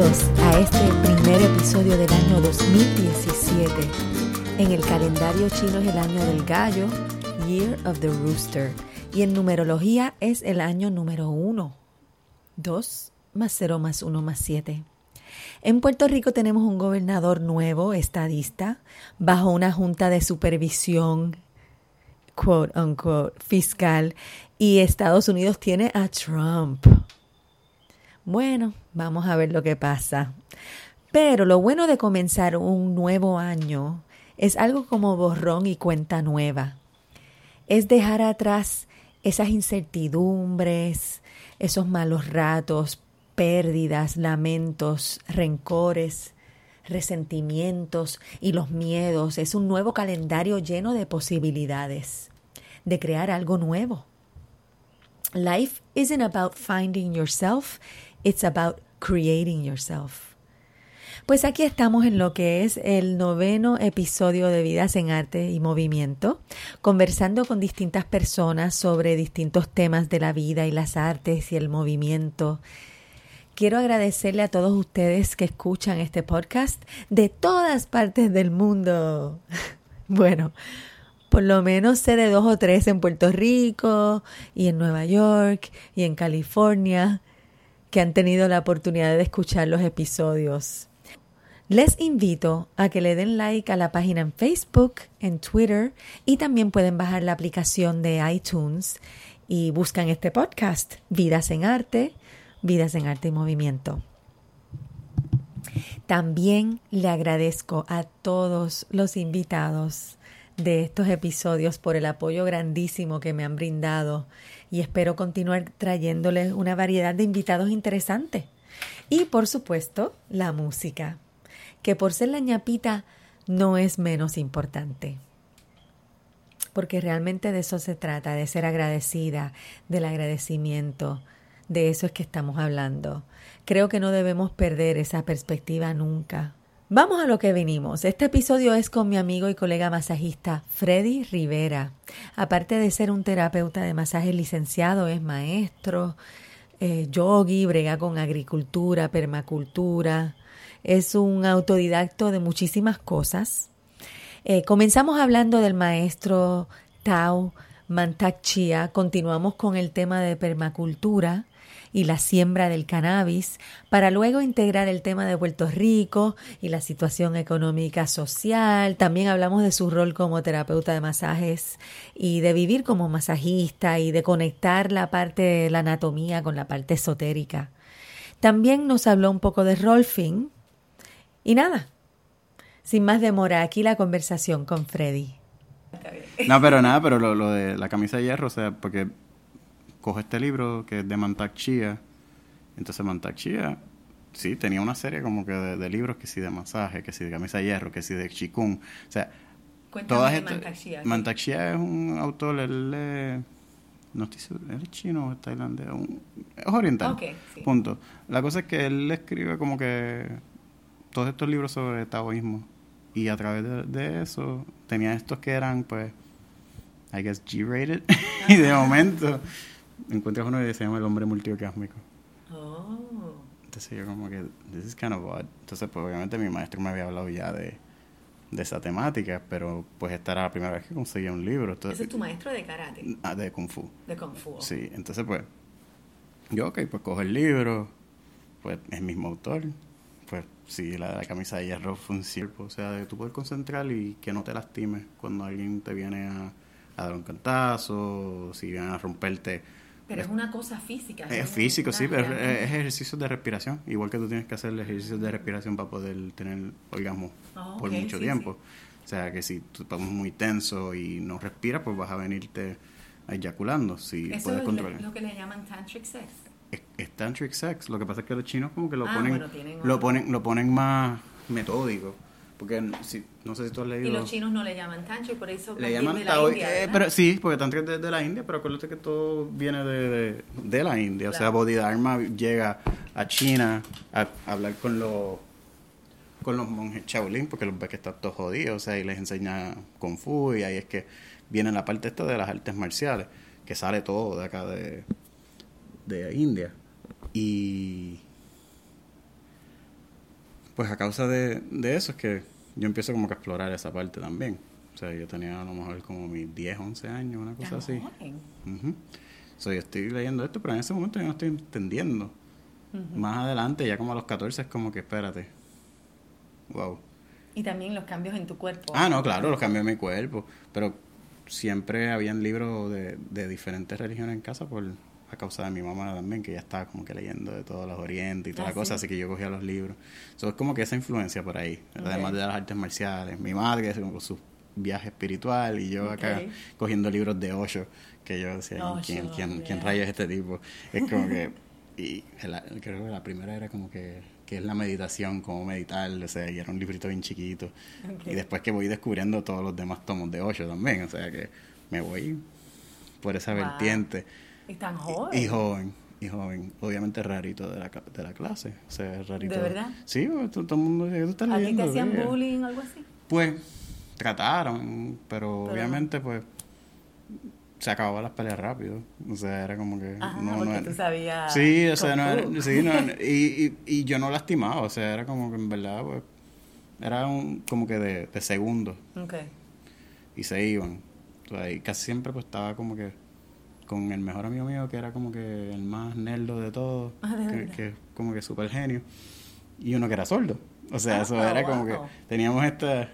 Bienvenidos a este primer episodio del año 2017. En el calendario chino es el año del gallo, Year of the Rooster, y en numerología es el año número 1. 2 más 0 más 1 más 7. En Puerto Rico tenemos un gobernador nuevo, estadista, bajo una junta de supervisión, quote unquote, fiscal, y Estados Unidos tiene a Trump. Bueno, vamos a ver lo que pasa. Pero lo bueno de comenzar un nuevo año es algo como borrón y cuenta nueva. Es dejar atrás esas incertidumbres, esos malos ratos, pérdidas, lamentos, rencores, resentimientos y los miedos. Es un nuevo calendario lleno de posibilidades, de crear algo nuevo. Life isn't about finding yourself, it's about creating yourself. Pues aquí estamos en lo que es el noveno episodio de Vidas en Arte y Movimiento, conversando con distintas personas sobre distintos temas de la vida y las artes y el movimiento. Quiero agradecerle a todos ustedes que escuchan este podcast de todas partes del mundo. Bueno, por lo menos sé de dos o tres en Puerto Rico y en Nueva York y en California que han tenido la oportunidad de escuchar los episodios. Les invito a que le den like a la página en Facebook, en Twitter y también pueden bajar la aplicación de iTunes y buscan este podcast, Vidas en Arte, Vidas en Arte y Movimiento. También le agradezco a todos los invitados de estos episodios por el apoyo grandísimo que me han brindado y espero continuar trayéndoles una variedad de invitados interesantes. Y por supuesto, la música, que por ser la ñapita no es menos importante. Porque realmente de eso se trata, de ser agradecida, del agradecimiento, de eso es que estamos hablando. Creo que no debemos perder esa perspectiva nunca. Vamos a lo que venimos. Este episodio es con mi amigo y colega masajista Freddy Rivera. Aparte de ser un terapeuta de masaje licenciado, es maestro, eh, yogi, brega con agricultura, permacultura. Es un autodidacto de muchísimas cosas. Eh, comenzamos hablando del maestro Tao Mantak Chia. Continuamos con el tema de permacultura y la siembra del cannabis, para luego integrar el tema de Puerto Rico y la situación económica social. También hablamos de su rol como terapeuta de masajes y de vivir como masajista y de conectar la parte de la anatomía con la parte esotérica. También nos habló un poco de Rolfing. Y nada, sin más demora, aquí la conversación con Freddy. No, pero nada, pero lo, lo de la camisa de hierro, o sea, porque coge este libro que es de Mantak Chia. Entonces Mantak Chia, sí, tenía una serie como que de, libros que sí de masaje, que sí de camisa de hierro, que sí de chikung. O sea, todas estas... Mantak Chia. es un autor, él no estoy seguro, ¿él es chino o es tailandés? es oriental. Punto. La cosa es que él escribe como que todos estos libros sobre taoísmo. Y a través de, de eso tenía estos que eran, pues, I guess G-rated. y de momento encuentras uno que se llama El hombre multiorgásmico. Oh. Entonces yo como que, this is kind of odd. Entonces pues obviamente mi maestro me había hablado ya de, de esa temática, pero pues esta era la primera vez que conseguía un libro. ¿Ese es tu maestro de karate? Ah, de kung fu. De kung fu. Sí, entonces pues, yo ok, pues cojo el libro, pues es el mismo autor, pues sí, la, la camisa de hierro funciona, o sea, de tú puedes concentrar y que no te lastimes cuando alguien te viene a, a dar un cantazo, si vienen a romperte pero es una cosa física. Es físico, sí, pero es ejercicios de respiración. Igual que tú tienes que hacer ejercicios de respiración para poder tener orgasmo ah, por mucho tiempo. O sea, que si tú estás muy tenso y no respiras, pues vas a venirte eyaculando. Si Eso puedes es lo que le llaman tantric sex. Es, tantric sex. Lo que pasa es que los chinos como que lo ah, ponen, lo ponen, lo ponen más metódico. Porque si, no sé si tú has leído. Y los chinos no le llaman tancho, por eso le llaman de la India, eh, pero Sí, porque tanto es de, la India, pero acuérdate que todo viene de, de, la India. O sea, Bodhidharma llega a China a, hablar con los con los monjes Shaolin, porque los ve que están todos jodidos, o sea, y les enseña Kung Fu, y ahí es que viene la parte esta de las artes marciales, que sale todo de acá de, de India. Y pues a causa de, de eso es que yo empiezo como que a explorar esa parte también. O sea, yo tenía a lo mejor como mis 10, 11 años, una cosa así. joven. Ujú. So, yo estoy leyendo esto, pero en ese momento yo no estoy entendiendo. Más adelante, ya como a los 14, es como que espérate. Wow. Y también los cambios en tu cuerpo. Ah, no, claro, los cambios en mi cuerpo. Pero siempre habían libros de, de diferentes religiones en casa por a causa de mi mamá también, que ya estaba como que leyendo de todos los orientes y toda Ah, la cosa, ¿sí? así que yo cogía los libros. So, es como que esa influencia por ahí, además de las artes marciales. Mi madre con su viaje espiritual y yo acá cogiendo libros de Osho, que yo decía, Osho, ¿quién, quién, quién yeah. rayos es este tipo? Es como que, y la- creo que la primera era como que, que es la meditación, cómo meditar, o sea, y era un librito bien chiquito. Ok. Y después que voy descubriendo todos los demás tomos de Osho también, o sea que me voy por esa Wow. vertiente. Y tan joven. Y joven, y joven. Obviamente rarito de la, de la clase. O sea, rarito. ¿De verdad? Sí, pues, todo, el mundo tú estás ¿A ti te hacían bullying o algo así? Pues trataron, pero, Pero- obviamente pues se acababan las peleas rápido. O sea, era como que... Ajá, no, porque no tú sabías Sí, o sea, no sí, no, y, y, y yo no lastimaba, o sea, era como que en verdad, pues, era un, como que de, de segundos Ok. y se iban. O sea, y casi siempre pues estaba como que con el mejor amigo mío que era como que el más nerdo de todos, Ah, ¿de que, que como que súper genio, y uno que era sordo. O sea, Ah, eso era como que teníamos esta, e-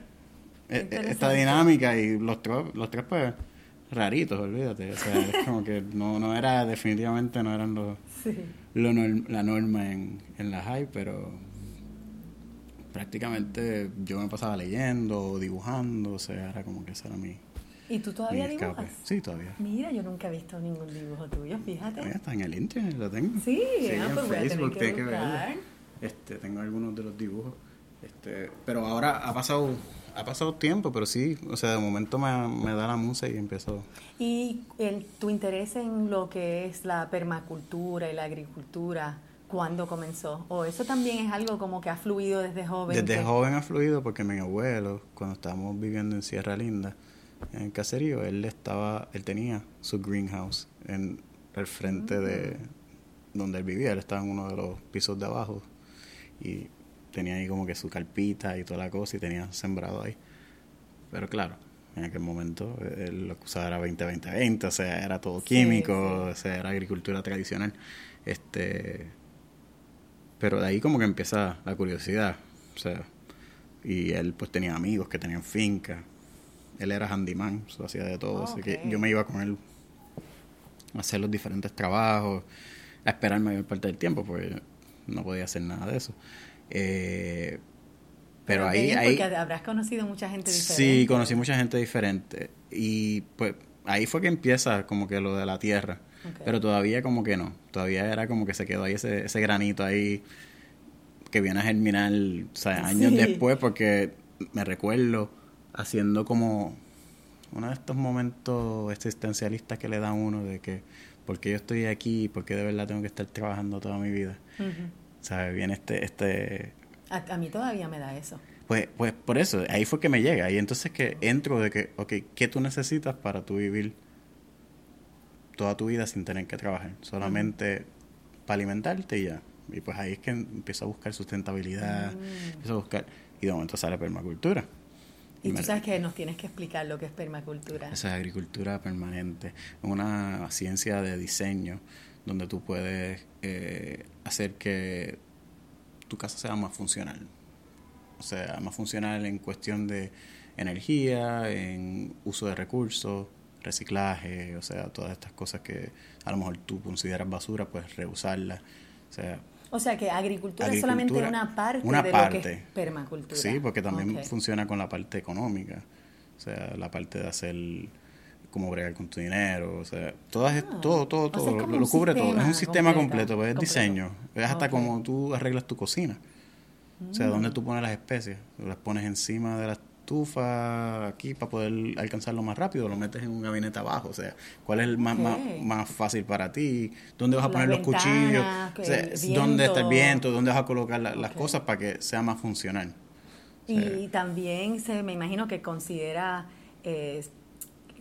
esta Interesante. dinámica y los tres, los tres pues raritos, olvídate. O sea, es como que no, no era, definitivamente no eran los, Sí. lo norm- la norma en, en la high, pero prácticamente yo me pasaba leyendo, dibujando, o sea, era como que ese era mi, ¿Y tú todavía dibujas? Sí, todavía. Mira, yo nunca he visto ningún dibujo tuyo, fíjate. Todavía está en el internet, lo tengo. Sí, ah, en pues voy a tener Facebook, que tiene que buscar. Este, tengo algunos de los dibujos. Este, pero ahora ha pasado ha pasado tiempo, pero sí, o sea, de momento me, me da la musa y empiezo. Y el, tu interés en lo que es la permacultura y la agricultura, ¿cuándo comenzó? ¿O eso también es algo como que ha fluido desde joven? Desde que- joven ha fluido porque mi abuelo, cuando estábamos viviendo en Sierra Linda, en el caserío, él estaba, él tenía su greenhouse en el frente de donde él vivía, él estaba en uno de los pisos de abajo y tenía ahí como que su carpita y toda la cosa y tenía sembrado ahí. Pero claro, en aquel momento eh, él lo que usaba era 20-20-20, o sea, era todo Sí, químico, sí. o sea, era agricultura tradicional. Este, pero de ahí como que empieza la curiosidad, o sea, y él pues tenía amigos que tenían finca, él era handyman, so, hacía de todo, Oh, así que yo me iba con él a hacer los diferentes trabajos, a esperar mayor parte del tiempo, porque no podía hacer nada de eso. Eh, pero ahí, ahí Porque habrás conocido mucha gente diferente. sí, conocí mucha gente diferente y pues ahí fue que empieza como que lo de la tierra, pero todavía como que no, todavía era como que se quedó ahí ese, ese granito ahí que viene a germinar, o sea, años Sí. después, porque me recuerdo haciendo como uno de estos momentos existencialistas que le da uno de que, ¿por qué yo estoy aquí? ¿Por qué de verdad tengo que estar trabajando toda mi vida? ¿Sabes? Viene este, este, a, a mí todavía me da eso. pues, pues por eso, ahí fue que me llega. Y entonces que entro de que, ok, ¿qué tú necesitas para tú vivir toda tu vida sin tener que trabajar? Solamente para alimentarte y ya. Y pues ahí es que empiezo a buscar sustentabilidad, empiezo a buscar, y de momento sale permacultura. Y tú sabes que nos tienes que explicar lo que es permacultura. Esa es agricultura permanente, una ciencia de diseño donde tú puedes eh, hacer que tu casa sea más funcional. O sea, más funcional en cuestión de energía, en uso de recursos, reciclaje, o sea, todas estas cosas que a lo mejor tú consideras basura, pues reusarlas. O sea, O sea que agricultura, es solamente una parte una de lo que es permacultura. Sí, porque también funciona con la parte económica. O sea, la parte de hacer cómo bregar con tu dinero, o sea, todas, Ah, todo, todo, o sea, todo, lo, cubre todo. Es un sistema completo, pues, es diseño. Es hasta Ok. como tú arreglas tu cocina. O sea, Mm. donde tú pones las especies. Las pones encima de la estufa aquí para poder alcanzarlo más rápido, lo metes en un gabinete abajo. O sea, ¿cuál es el más, más, más fácil para ti? ¿Dónde vas a Las poner los cuchillos? O sea, ¿Dónde está el viento. ¿Dónde vas a colocar la- las cosas para que sea más funcional? Y también se me imagino que considera eh,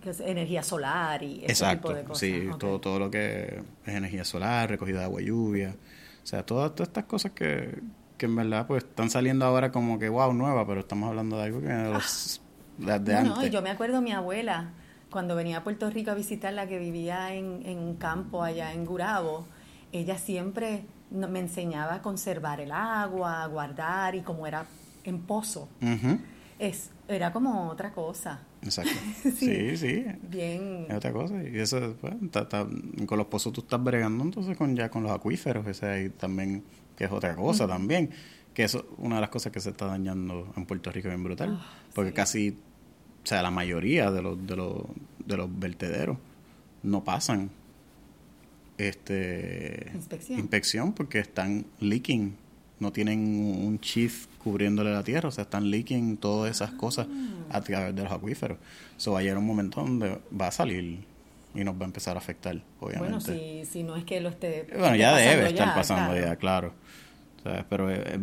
que es energía solar y ese Exacto, tipo de cosas. sí, todo, todo lo que es energía solar, recogida de agua y lluvia, o sea, todas, todas estas cosas que, que en verdad pues están saliendo ahora como que wow, nueva, pero estamos hablando de algo que de, los, de, de No, no, antes. yo me acuerdo mi abuela, cuando venía a Puerto Rico a visitarla, que vivía en, en un campo allá en Gurabo, ella siempre me enseñaba a conservar el agua, a guardar, y como era en pozo, es, era como otra cosa, Exacto. Sí. sí, sí. bien... Es otra cosa. Y eso, pues, ta- ta- con los pozos tú estás bregando entonces con ya con los acuíferos, o sea, y también, que es otra cosa también. Que eso es una de las cosas que se está dañando en Puerto Rico bien brutal. Ah, porque sí. casi, o sea, la mayoría de los, de los, de los vertederos no pasan este Inspección. inspección porque están leaking. No tienen un sheath cubriéndole la tierra, o sea, están leaking todas esas cosas Ah. a través de los acuíferos. So, va a llegar un momento donde va a salir y nos va a empezar a afectar, Bueno, obviamente. si, si no es que lo esté... Bueno, ya debe estar ya, pasando claro. ya, claro. Pero eh, eh,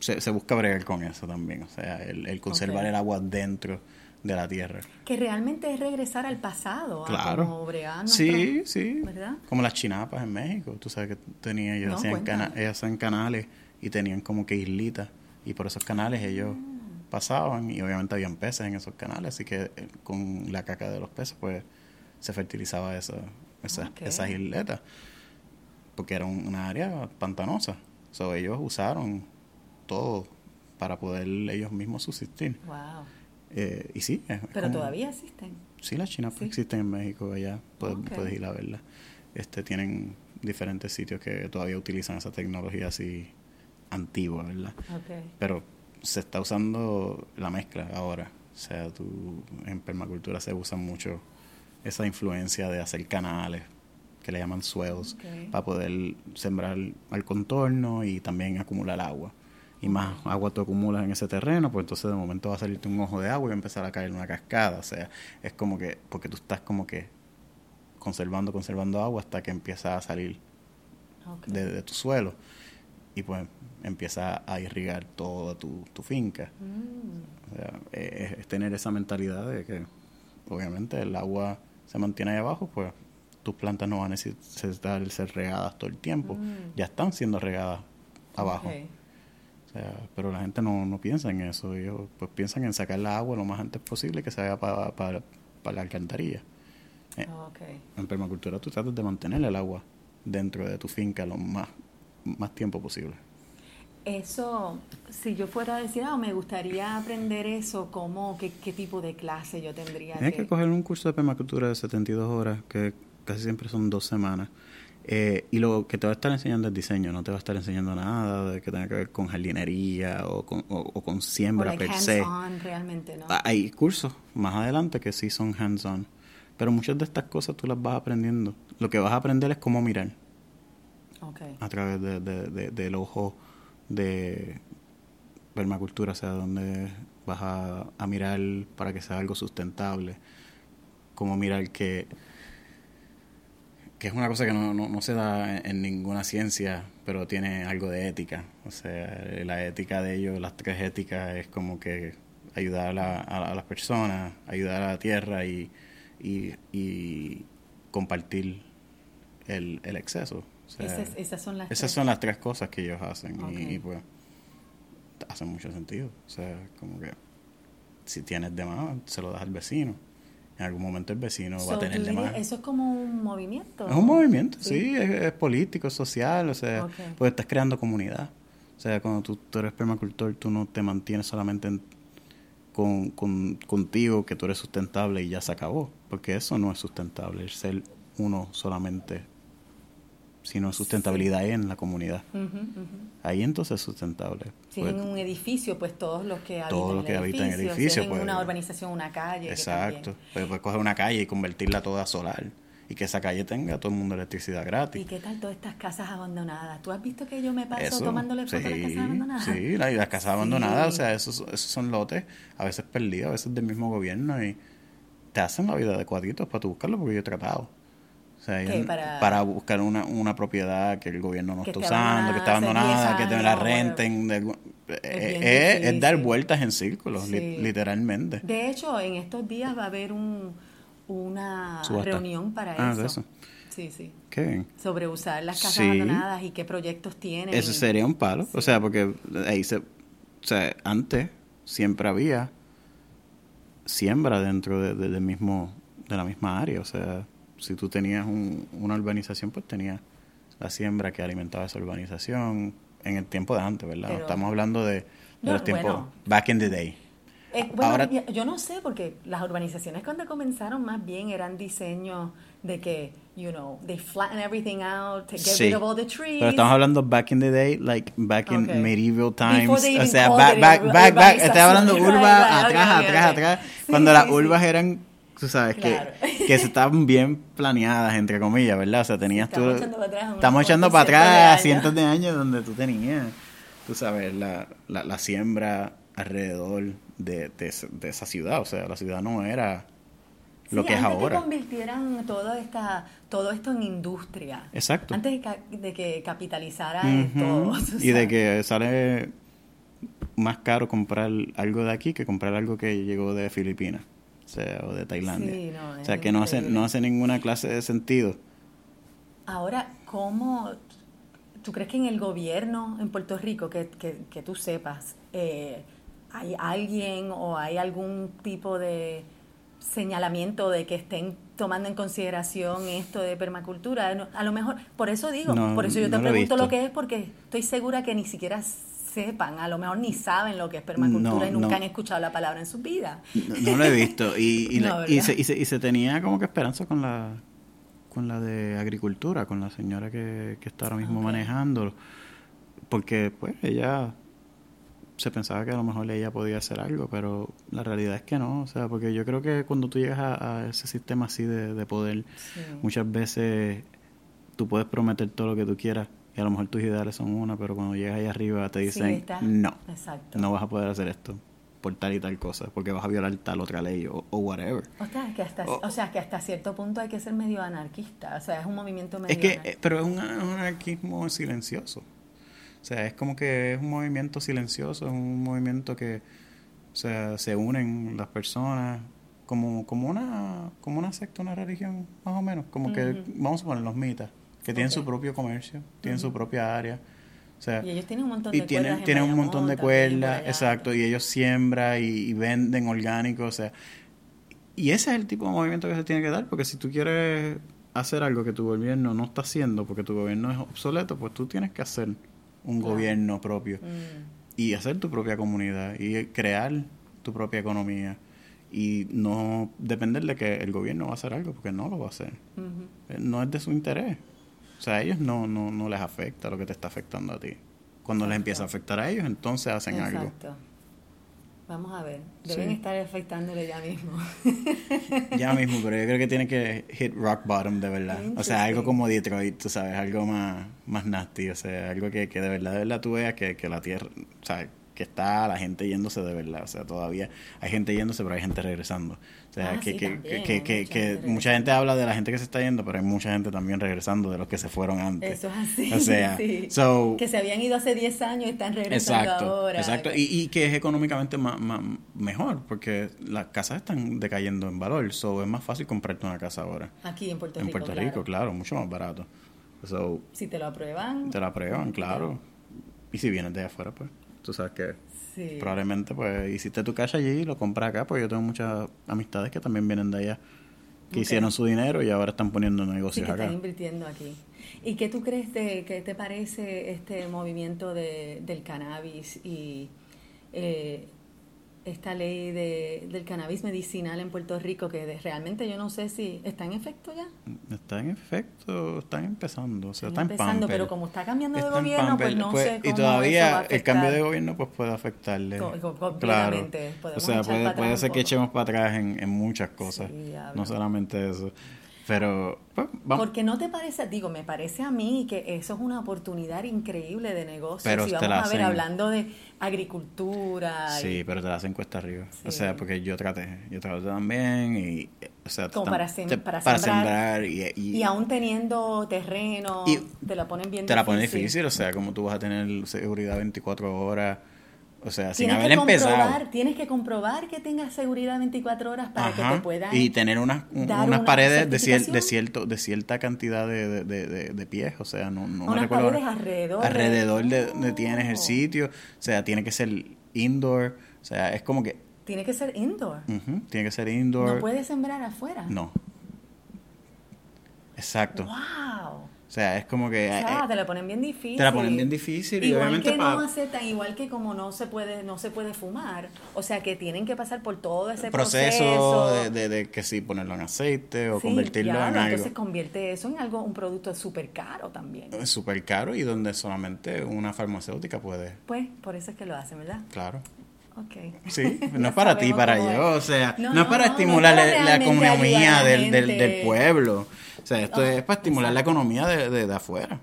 se, se busca bregar con eso también, o sea, el, el conservar el agua dentro de la tierra. Que realmente es regresar al pasado, a Claro. como bregar Sí, sí. ¿verdad? Como las chinapas en México. Tú sabes que tenían, ellos No, hacían cana- ellas hacían canales y tenían como que islitas. Y por esos canales ellos Ah. pasaban y obviamente habían peces en esos canales. Así que eh, con la caca de los peces pues se fertilizaba esa, esa- esas isletas. Porque era un- una área pantanosa. So, ellos usaron todo para poder ellos mismos subsistir. Wow. Eh, y sí, es Pero como- todavía existen. Sí, las chinas Sí. existen en México allá, puedes ir a verlas. Este, tienen diferentes sitios que todavía utilizan esa tecnología así antigua, ¿verdad? Okay. Pero se está usando la mezcla ahora. O sea, tú, en permacultura se usa mucho esa influencia de hacer canales, que le llaman swells, Ok. para poder sembrar al contorno y también acumular agua. Y más agua tú acumulas en ese terreno, pues entonces de momento va a salirte un ojo de agua y va a empezar a caer una cascada. O sea, es como que, porque tú estás como que conservando, conservando agua hasta que empieza a salir Ok. de, de tu suelo y pues empieza a irrigar toda tu, tu finca. Mm, O sea, es, es tener esa mentalidad de que obviamente el agua se mantiene ahí abajo, pues tus plantas no van a necesitar ser regadas todo el tiempo. Mm. Ya están siendo regadas abajo. ok. O sea, pero la gente no, no piensa en eso. Ellos pues piensan en sacar la agua lo más antes posible que se vaya para, para la alcantarilla. Eh, Ok. en permacultura tú tratas de mantener el agua dentro de tu finca lo más, más tiempo posible. Eso, si yo fuera a decir, ah, me gustaría aprender eso, ¿cómo, qué, qué tipo de clase yo tendría Tienes que que... coger un curso de permacultura de 72 horas, que casi siempre son dos semanas. Eh, y lo que te va a estar enseñando es diseño, no te va a estar enseñando nada de que tenga que ver con jardinería o con, o, o con o siembra like per se. hands-on realmente, ¿no? Ah, Hay cursos más adelante que sí son hands-on, pero muchas de estas cosas tú las vas aprendiendo. Lo que vas a aprender es cómo mirar a través de, de- de- del ojo de permacultura, o sea, donde vas a, a mirar para que sea algo sustentable, cómo mirar que, que es una cosa que no, no, no se da en, en ninguna ciencia, pero tiene algo de ética. O sea, la ética de ellos, las tres éticas, es como que ayudar a, la- a- a las personas, ayudar a la tierra y, y, y compartir el, el exceso. O sea, esas, esas son las esas tres. son las tres cosas que ellos hacen y, y, pues hacen mucho sentido. O sea, como que si tienes de más, se lo das al vecino. En algún momento el vecino va a tener de más. Eso es como un movimiento. Es un movimiento, Sí. sí, es, es político, es social, o sea, Ok. pues estás creando comunidad. O sea, cuando tú, tú eres permacultor, tú no te mantienes solamente en- con, con- contigo, que tú eres sustentable y ya se acabó, porque eso no es sustentable, el ser uno solamente, sino sustentabilidad en la comunidad. Ujú, ujú. Ahí entonces es sustentable. Si Pues, en un edificio, pues todos los que habitan Todos los el que habitan en el edificio, edificio, si es en pues, una urbanización, una calle. que exacto. también. Pues puedes coger una calle y convertirla toda solar y que esa calle tenga todo el mundo electricidad gratis. ¿Y qué tal todas estas casas abandonadas? ¿Tú has visto que yo me paso Eso, tomándole fotos a las sí, casas abandonadas? Sí, la- y las casas Sí. abandonadas, o sea, esos, esos son lotes, a veces perdidos, a veces del mismo gobierno, y te hacen la vida de cuadritos para tú buscarlo, porque yo he tratado. O sea, ¿Qué? ellos- Para- para... buscar una, una propiedad que el gobierno no está usando, que está abandonada que 10 te la renten. de algún- eh, bien es, es dar vueltas en círculos, li- literalmente. De hecho, en estos días va a haber un, una Subasta. reunión para Ah, eso. de eso. Sí, sí. Qué bien. Sobre usar las casas Sí. abandonadas y qué proyectos tienen. Eso sería un palo. O sea, porque ahí se. O sea, antes siempre había siembra dentro de, de- del mismo, de la misma área. O sea, si tú tenías un- una urbanización, pues tenías la siembra que alimentaba esa urbanización en el tiempo de antes, ¿verdad? Pero- Estamos hablando de, de No, los tiempos bueno. back in the day. Eh, bueno, Ahora- yo no sé, porque las urbanizaciones cuando comenzaron más bien eran diseños de que, you know, they flatten everything out, to get Sí. rid of all the trees. Pero estamos hablando back in the day, like back in Okay. medieval times. O sea, back, back, back, back. Estoy hablando urba, Right, right, atrás, okay, atrás, okay. atrás. Sí, Cuando las sí, urbas sí. eran, tú sabes, Claro. que, que estaban bien planeadas, entre comillas, ¿verdad? O sea, tenías tú... estamos echando para atrás Estamos echando para cientos de atrás años. cientos de años donde tú tenías, tú sabes, la, la, la siembra alrededor de, de, esa- de esa ciudad. O sea, la ciudad no era lo Sí, que es antes ahora. que convirtieran todo, esta, todo esto en industria. Exacto. Antes de, que capitalizara Ujú. todo. tú Y de que sale más caro comprar algo de aquí que comprar algo que llegó de Filipinas, sea, o de Tailandia. Sí, no, o sea, que no hace, no hace ninguna clase de sentido. Ahora, ¿cómo tú crees que en el gobierno en Puerto Rico, que, que, que tú sepas, eh, hay alguien o hay algún tipo de señalamiento de que estén tomando en consideración esto de permacultura? A lo mejor, por eso digo, No, por eso yo te no lo he pregunto lo que es, porque estoy segura que ni siquiera sepan, a lo mejor ni saben lo que es permacultura No, y nunca no. han escuchado la palabra en su vida. No, no lo he visto. Y, y, la- y se, y, se, y se tenía como que esperanza con la con la de agricultura, con la señora que, que está ahora mismo Ok. manejando. Porque pues ella se pensaba que a lo mejor ella podía hacer algo, pero la realidad es que no. O sea, porque yo creo que cuando tú llegas a, a ese sistema así de, de poder, Sí. muchas veces tú puedes prometer todo lo que tú quieras y a lo mejor tus ideales son una, pero cuando llegas ahí arriba te Sí, dicen, está. no, Exacto. no vas a poder hacer esto por tal y tal cosa, porque vas a violar tal otra ley o, o whatever. O sea, que hasta, O- o sea, que hasta cierto punto hay que ser medio anarquista. O sea, es un movimiento medio Es que, pero es un, anarquismo silencioso. O sea, es como que es un movimiento silencioso, es un movimiento que, o sea, se unen las personas como, como una, como una secta, una religión, más o menos. Como que, vamos a poner los mitas, que tienen su propio comercio, tienen su propia área. O sea, Y ellos tienen un montón y de tienen, cuerdas en tienen un montón de cuerdas, exacto, y ellos siembran y, y venden orgánicos, o sea, y ese es el tipo de movimiento que se tiene que dar, porque si tú quieres hacer algo que tu gobierno no está haciendo, porque tu gobierno es obsoleto, pues tú tienes que hacer un Claro. gobierno propio Mm, y hacer tu propia comunidad y crear tu propia economía y no depender de que el gobierno va a hacer algo, porque no lo va a hacer. Eh, no es de su interés. O sea, a ellos no, no, no les afecta lo que te está afectando a ti. Cuando les empieza a afectar a ellos, entonces hacen algo. Exacto. Vamos a ver. Deben Sí. estar afectándole ya mismo. Ya mismo, pero yo creo que tiene que hit rock bottom de verdad. O sea, algo como Detroit, tú sabes, algo más, más nasty. O sea, algo que, que de verdad, de verdad tú veas que, que la tierra, o sea, que está la gente yéndose de verdad. O sea, todavía hay gente yéndose, pero hay gente regresando. O sea, Ah, que, sí, que, que, que, mucha que gente mucha gente habla de la gente que se está yendo, pero hay mucha gente también regresando de los que se fueron antes. Eso es así. O sea, sí. so- que se habían ido hace 10 años y están regresando Exacto, ahora. exacto. Y, y que es económicamente ma- ma- mejor, porque las casas están decayendo en valor, so es más fácil comprarte una casa ahora. Aquí en Puerto en Rico. Puerto claro. Rico, claro, mucho más barato. So, Si te lo aprueban. te la prueban, claro. Y si vienes de afuera, pues, tú sabes que Sí. probablemente, pues, hiciste tu casa allí y lo compras acá, pues yo tengo muchas amistades que también vienen de allá, que hicieron su dinero y ahora están poniendo Sí, negocios que acá. están invirtiendo aquí. ¿Y qué tú crees de, qué te parece este movimiento de, del cannabis y eh, esta ley de, del cannabis medicinal en Puerto Rico que de- realmente yo no sé si está en efecto ya? Está en efecto, están empezando, o sea, Están está en empezando, pamper. pero como está cambiando de Está en gobierno, pues no pues, sé cómo Y todavía eso va a el cambio de gobierno pues puede afectarle. Co- claro. O sea, puede, puede ser que echemos para atrás en, en muchas cosas. Sí, no solamente eso. Pero, pues, vamos. Porque no te parece, digo, me parece a mí que eso es una oportunidad increíble de negocio. Pero si te vamos la a ver, hacen- hablando de agricultura. y- Sí, pero te la hacen cuesta arriba. O Sí. sea, porque yo traté, yo traté también y, o sea, Como para sem- te- para para sembrar. sembrar y, y- Y aún teniendo terreno, Y te la ponen bien te la pones difícil, o sea, como tú vas a tener seguridad 24 horas O sea, sin Tienes haber que empezado. comprobar- Tienes que comprobar que tengas seguridad 24 horas para Ajá, que te puedan y tener unas, un- unas una paredes de, cier- de, cierto, de cierta cantidad de, de, de- pies, o sea, no, no me Unas recuerdo. paredes alrededor de- Alrededor de donde tienes el sitio, o sea, tiene que ser indoor, o sea, es como que, Tiene que ser indoor. ujú, tiene que ser indoor. No puedes sembrar afuera. No. Exacto. ¡Wow! O sea, es como que... O sea, eh, te la ponen bien difícil. te la ponen bien difícil y igual obviamente que no aceptan, igual que como no se puede, no se puede fumar. O sea, que tienen que pasar por todo ese proceso, proceso. de, de, de que si ponerlo en aceite o Sí, convertirlo claro, en algo. Entonces convierte eso en algo, un producto súper caro también. Súper caro y donde solamente una farmacéutica puede, Pues, por eso es que lo hacen, ¿verdad? claro. Ok. Sí, no es para ti, para yo, o sea, no, No, es para no estimular la- economía del, del pueblo. O sea, esto es para estimular la economía de, de, de afuera,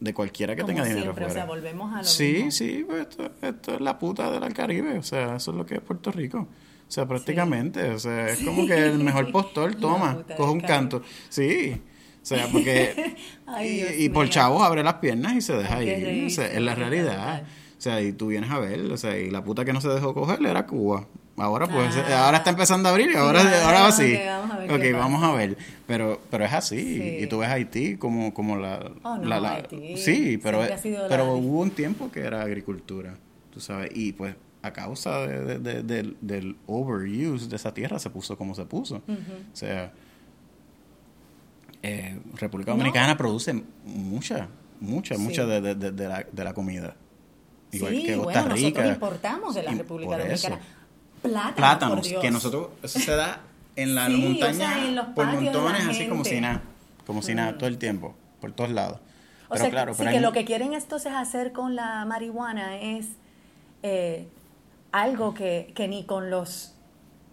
de cualquiera que Como tenga dinero siempre, o afuera. sea, volvemos a lo sí, mismo. sí, pues esto, esto es la puta del Caribe, o sea, eso es lo que es Puerto Rico. O sea, prácticamente, o sea, es como que el mejor postor toma, coge un canto. Sí, o sea, porque... Ay, y, por chavos abre las piernas y se deja ir. O sea, es la realidad. total. O sea, y tú vienes a ver, o sea, y la puta que no se dejó coger era Cuba. Ahora pues, Ah. ahora está empezando a abrir y ahora, ahora ahora vamos, sí. ok, vamos a ver vamos a. Pero, pero es así. Sí. Y tú ves Haití como, como la, Oh, no, la- la- Haití Sí, pero, la- pero hubo un tiempo que era agricultura, tú sabes. Y pues a causa de- de- de- del, del overuse de esa tierra se puso como se puso. O sea, eh, República No. Dominicana produce mucha, mucha, Sí. mucha de, de- de- de la, de la comida. Igual sí, que Costa bueno, Rica. nosotros importamos de la República. Dominicana plátanos, Plátanos, que nosotros, eso se da en la Sí, o montaña sea, en los por montones, así como si nada, como si nada, Mm. todo el tiempo, por todos lados. O Pero sea, claro, sí pero que hay- lo que quieren entonces hacer con la marihuana es eh, algo que, que ni con los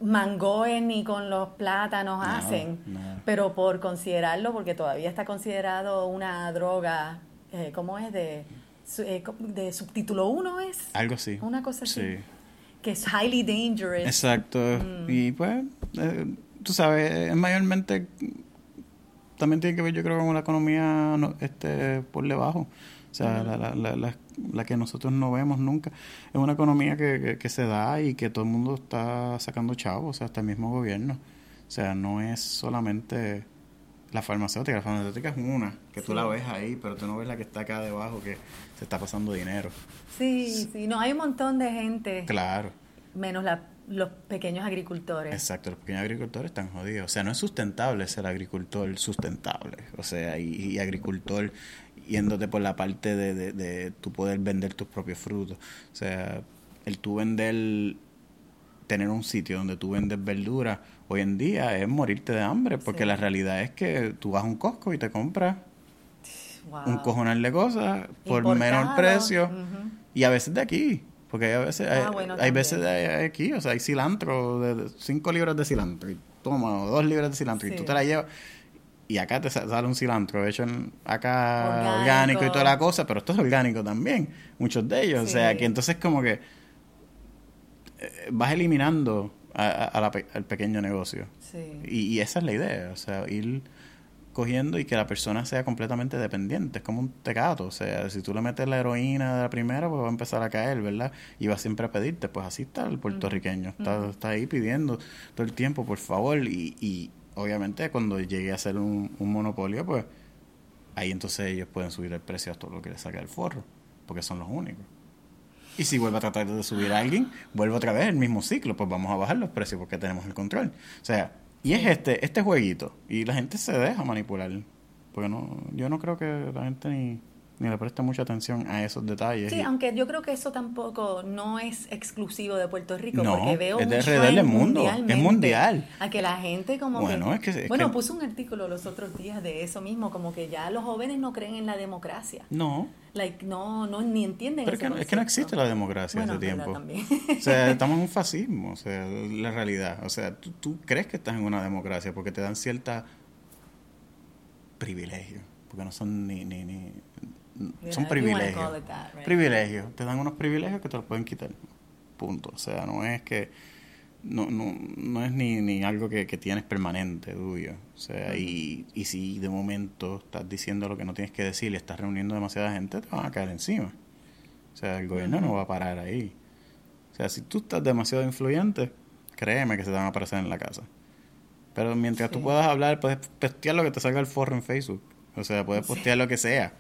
mangoes ni con los plátanos hacen, pero por considerarlo, porque todavía está considerado una droga, eh, ¿cómo es? De, de subtítulo 1 es, algo así. una cosa así. Sí. que es highly dangerous. Exacto. Mm. Y pues, eh, tú sabes, es mayormente también tiene que ver, yo creo, con la economía no, este por debajo. O sea, la, la, la, la, la que nosotros no vemos nunca. Es una economía que, que, que se da y que todo el mundo está sacando chavos, o sea, hasta el mismo gobierno. O sea, no es solamente la farmacéutica. La farmacéutica es una, que tú la ves ahí, pero tú no ves la que está acá debajo, que se está pasando dinero. Sí, sí, no, hay un montón de gente, Claro. menos la- los pequeños agricultores. Exacto, los pequeños agricultores están jodidos. O sea, no es sustentable ser agricultor sustentable. O sea, y, y agricultor yéndote por la parte de, de, de tú poder vender tus propios frutos. O sea, el tú vender, tener un sitio donde tú vendes verdura, hoy en día es morirte de hambre, porque Sí. la realidad es que tú vas a un Costco y te compras Wow. un cojonal de cosas por menor precio. Y a veces de aquí, porque hay a veces, Ah, hay, bueno, hay también. veces de aquí, o sea, hay cilantro, de 5 libras de cilantro, y toma, o 2 libras de cilantro, y tú te la llevas, y acá te sa- sale un cilantro hecho en, acá orgánico. Orgánico. y toda la cosa, pero esto es orgánico también, muchos de ellos, o sea, que entonces como que vas eliminando a- a- a la pe- al pequeño negocio. Sí. Y, y esa es la idea, o sea, ir cogiendo y que la persona sea completamente dependiente, es como un tecato, o sea, si tú le metes la heroína de la primera, pues va a empezar a caer, ¿verdad? Y va siempre a pedirte, pues así está el puertorriqueño, está, está ahí pidiendo todo el tiempo, por favor, y, y obviamente cuando llegue a ser un, un monopolio, pues ahí entonces ellos pueden subir el precio a todo lo que le saca el forro, porque son los únicos. Y si vuelve a tratar de subir a alguien, vuelve otra vez el mismo ciclo, pues vamos a bajar los precios porque tenemos el control. O sea, y es este este jueguito. Y la gente se deja manipular. Porque no yo no creo que la gente ni, ni le preste mucha atención a esos detalles. Sí, Y- aunque yo creo que eso tampoco no es exclusivo de Puerto Rico, No, porque veo es de alrededor del mundo, es mundial. A que la gente como Bueno, que... es que- es bueno, que- puse un artículo los otros días de eso mismo, como que ya los jóvenes no creen en la democracia. No, Like, no, no, ni entienden pero ese que, no- es que no existe la democracia Bueno, hace tiempo. también. O sea, estamos en un fascismo, o sea, la realidad. O sea, tú, tú crees que estás en una democracia porque te dan cierta privilegios, porque no son ni... ni, ni son privilegios. right. Privilegios. Te dan unos privilegios que te los pueden quitar. Punto. O sea, no es que... No, no, no es ni, ni algo que, que tienes permanente tuyo. O sea, y, y si de momento estás diciendo lo que no tienes que decir y estás reuniendo demasiada gente, te van a caer encima. O sea, el gobierno no va a parar ahí. O sea, si tú estás demasiado influyente, créeme que se te van a aparecer en la casa. Pero mientras tú Sí. puedas hablar, puedes postear lo que te salga el forro en Facebook. O sea, puedes postear lo que sea.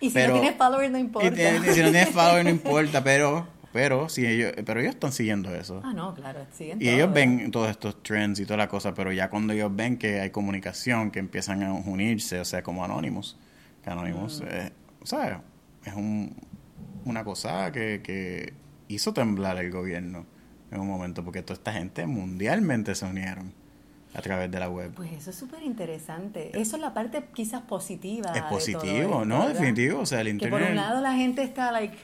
Y si Pero- no tienes followers, no importa. Y, te- si no tienes follower, no importa, pero, pero, si ellos, pero ellos están siguiendo eso. Ah, no, claro, siguen Y todo, ellos ¿verdad? ven todos estos trends y toda la cosa, pero ya cuando ellos ven que hay comunicación, que empiezan a unirse, o sea, como Anonymous, que Anonymous, eh, o sea, es un, una cosa que, que hizo temblar el gobierno en un momento, porque toda esta gente mundialmente se unieron a través de la web. Pues eso es súper interesante. Eso es la parte quizás positiva. es de todo positivo, esto, ¿no? ¿verdad? Definitivo, o sea, el Que internet... por un lado la gente está like